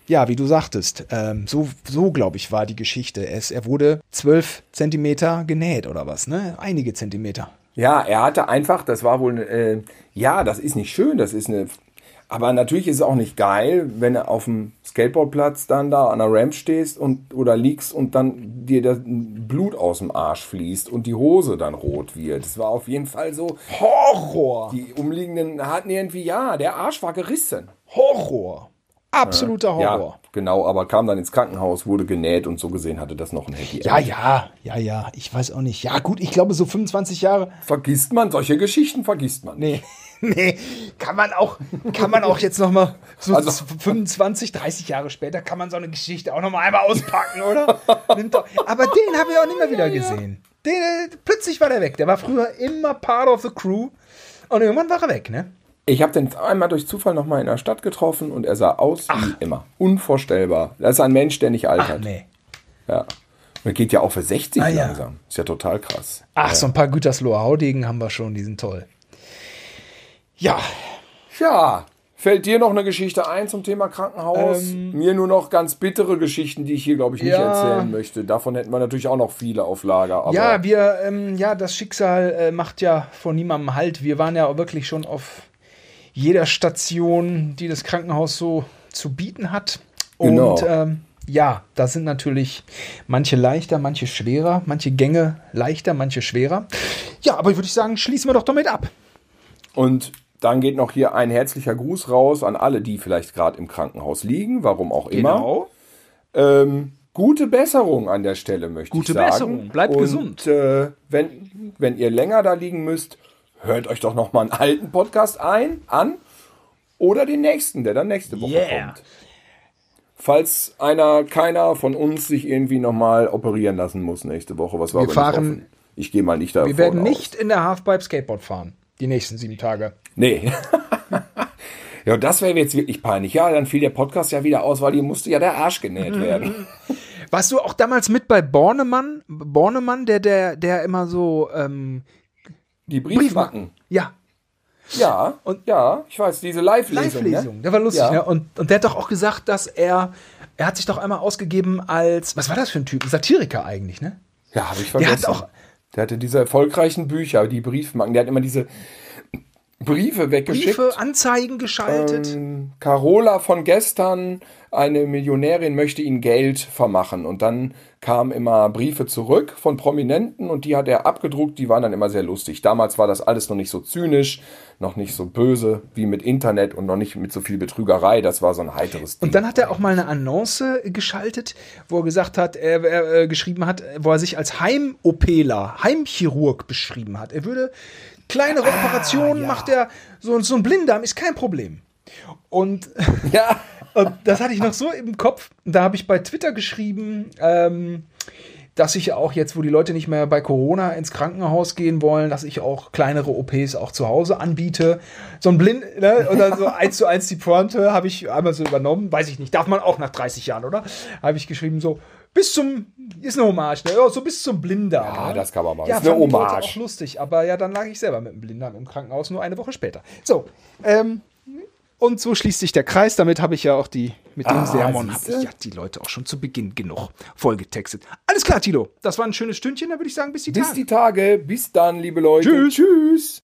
B: ja, wie du sagtest, ähm, so, so glaube ich, war die Geschichte. Es, er wurde zwölf Zentimeter genäht oder was, ne? Einige Zentimeter.
A: Ja, er hatte einfach, das war wohl, äh, ja, das ist nicht schön, das ist eine, aber natürlich ist es auch nicht geil, wenn du auf dem Skateboardplatz dann da an der Ramp stehst und oder liegst und dann dir das Blut aus dem Arsch fließt und die Hose dann rot wird. Es war auf jeden Fall so,
B: Horror!
A: die umliegenden hatten irgendwie, ja, der Arsch war gerissen.
B: Horror! Absoluter
A: Ja,
B: Horror.
A: genau, aber kam dann ins Krankenhaus, wurde genäht und so gesehen hatte das noch ein Happy
B: Ja,
A: End.
B: ja, ja, ja, ich weiß auch nicht. Ja, gut, ich glaube, so 25 Jahre.
A: Vergisst man, solche Geschichten vergisst man.
B: Nee, nee, kann man auch, kann man auch jetzt noch mal so
A: Also-
B: 25, 30 Jahre später kann man so eine Geschichte auch noch mal einmal auspacken, oder? Aber den habe ich auch nicht mehr wieder gesehen. Den, äh, plötzlich war der weg. Der war früher immer part of the crew und irgendwann war er weg, ne?
A: Ich habe den einmal durch Zufall nochmal in der Stadt getroffen und er sah aus wie immer. Unvorstellbar. Das ist ein Mensch, der nicht
B: Ach
A: altert.
B: nee.
A: Ja. Und er geht ja auch für 60
B: Ah, ja.
A: langsam. Ist ja total krass.
B: Ach, so ein paar Gütersloher Haudegen haben wir schon, die sind toll. Ja,
A: Ja, fällt dir noch eine Geschichte ein zum Thema Krankenhaus? Mir nur noch ganz bittere Geschichten, die ich hier, glaube ich, nicht
B: Ähm. Ja.
A: erzählen möchte. Davon hätten wir natürlich auch noch viele auf Lager.
B: Ja, wir, ähm, ja, das Schicksal äh, macht ja vor niemandem Halt. Wir waren ja wirklich schon auf jeder Station, die das Krankenhaus so zu bieten hat. Und
A: Genau.
B: ähm, ja, da sind natürlich manche leichter, manche schwerer, manche Gänge leichter, manche schwerer. Ja, aber würde ich sagen, schließen wir doch damit ab.
A: Und dann geht noch hier ein herzlicher Gruß raus an alle, die vielleicht gerade im Krankenhaus liegen, warum auch
B: Genau.
A: immer. Ähm, gute Besserung an der Stelle, möchte
B: Gute
A: ich sagen.
B: Besserung, bleibt
A: Und,
B: gesund.
A: Äh, wenn, wenn ihr länger da liegen müsst, hört euch doch noch mal einen alten Podcast ein, an oder den nächsten, der dann nächste Woche
B: Yeah.
A: kommt. Falls einer, keiner von uns sich irgendwie noch mal operieren lassen muss nächste Woche, was wir,
B: Wir fahren-
A: hoffen. Ich gehe mal nicht davon
B: Wir werden
A: aus.
B: nicht in der Halfpipe Skateboard fahren. Die nächsten sieben Tage.
A: Nee. ja, das wäre jetzt wirklich peinlich. Ja, dann fiel der Podcast ja wieder aus, weil hier musste ja der Arsch genäht werden.
B: Warst du auch damals mit bei Bornemann? Bornemann, der, der, der immer so, ähm,
A: Die Briefmarken.
B: ja,
A: Ja, und ja, ich weiß, diese Live-Lesung.
B: Live-Lesung.
A: Ne?
B: Der war lustig,
A: Ja.
B: ne? Und, und der hat doch auch gesagt, dass er, er hat sich doch einmal ausgegeben als, was war das für ein Typ? Ein Satiriker eigentlich, ne?
A: Ja, habe ich
B: Der
A: vergessen.
B: hat auch-
A: der hatte diese erfolgreichen Bücher, die Briefmarken. Der hat immer diese Briefe weggeschickt.
B: Briefe, Anzeigen geschaltet.
A: Ähm, Carola von gestern, eine Millionärin, möchte ihnen Geld vermachen. Und dann kamen immer Briefe zurück von Prominenten und die hat er abgedruckt. Die waren dann immer sehr lustig. Damals war das alles noch nicht so zynisch, noch nicht so böse wie mit Internet und noch nicht mit so viel Betrügerei. Das war so ein heiteres Ding.
B: Und dann hat er auch mal eine Annonce geschaltet, wo er gesagt hat, er, er äh, geschrieben hat, wo er sich als Heim-OPler, Heimchirurg beschrieben hat. Er würde kleinere Operationen macht er, so, so ein Blinddarm ist kein Problem. Und
A: ja,
B: Und das hatte ich noch so im Kopf. Da habe ich bei Twitter geschrieben, ähm, dass ich auch jetzt, wo die Leute nicht mehr bei Corona ins Krankenhaus gehen wollen, dass ich auch kleinere OPs auch zu Hause anbiete. So ein Blind, ne, oder so eins zu eins die Pointe habe ich einmal so übernommen. Weiß ich nicht, darf man auch nach 30 Jahren, oder? Habe ich geschrieben, so bis zum, ist eine Hommage, ne? Ja, so bis zum Blinddarm.
A: Ja,
B: ne?
A: das kann man mal.
B: Ja,
A: Das ist eine Hommage.
B: auch lustig, aber ja, dann lag ich selber mit dem Blinddarm im Krankenhaus, nur eine Woche später. So, ähm, und so schließt sich der Kreis. Damit habe ich ja auch die, mit dem
A: Ah,
B: Sermon habe ich ja die Leute auch schon zu Beginn genug vollgetextet. Alles klar, Tilo. Das war ein schönes Stündchen. Da würde ich sagen, bis die
A: bis
B: Tage.
A: die Tage. Bis dann, liebe Leute.
B: Tschüss.
A: Tschüss.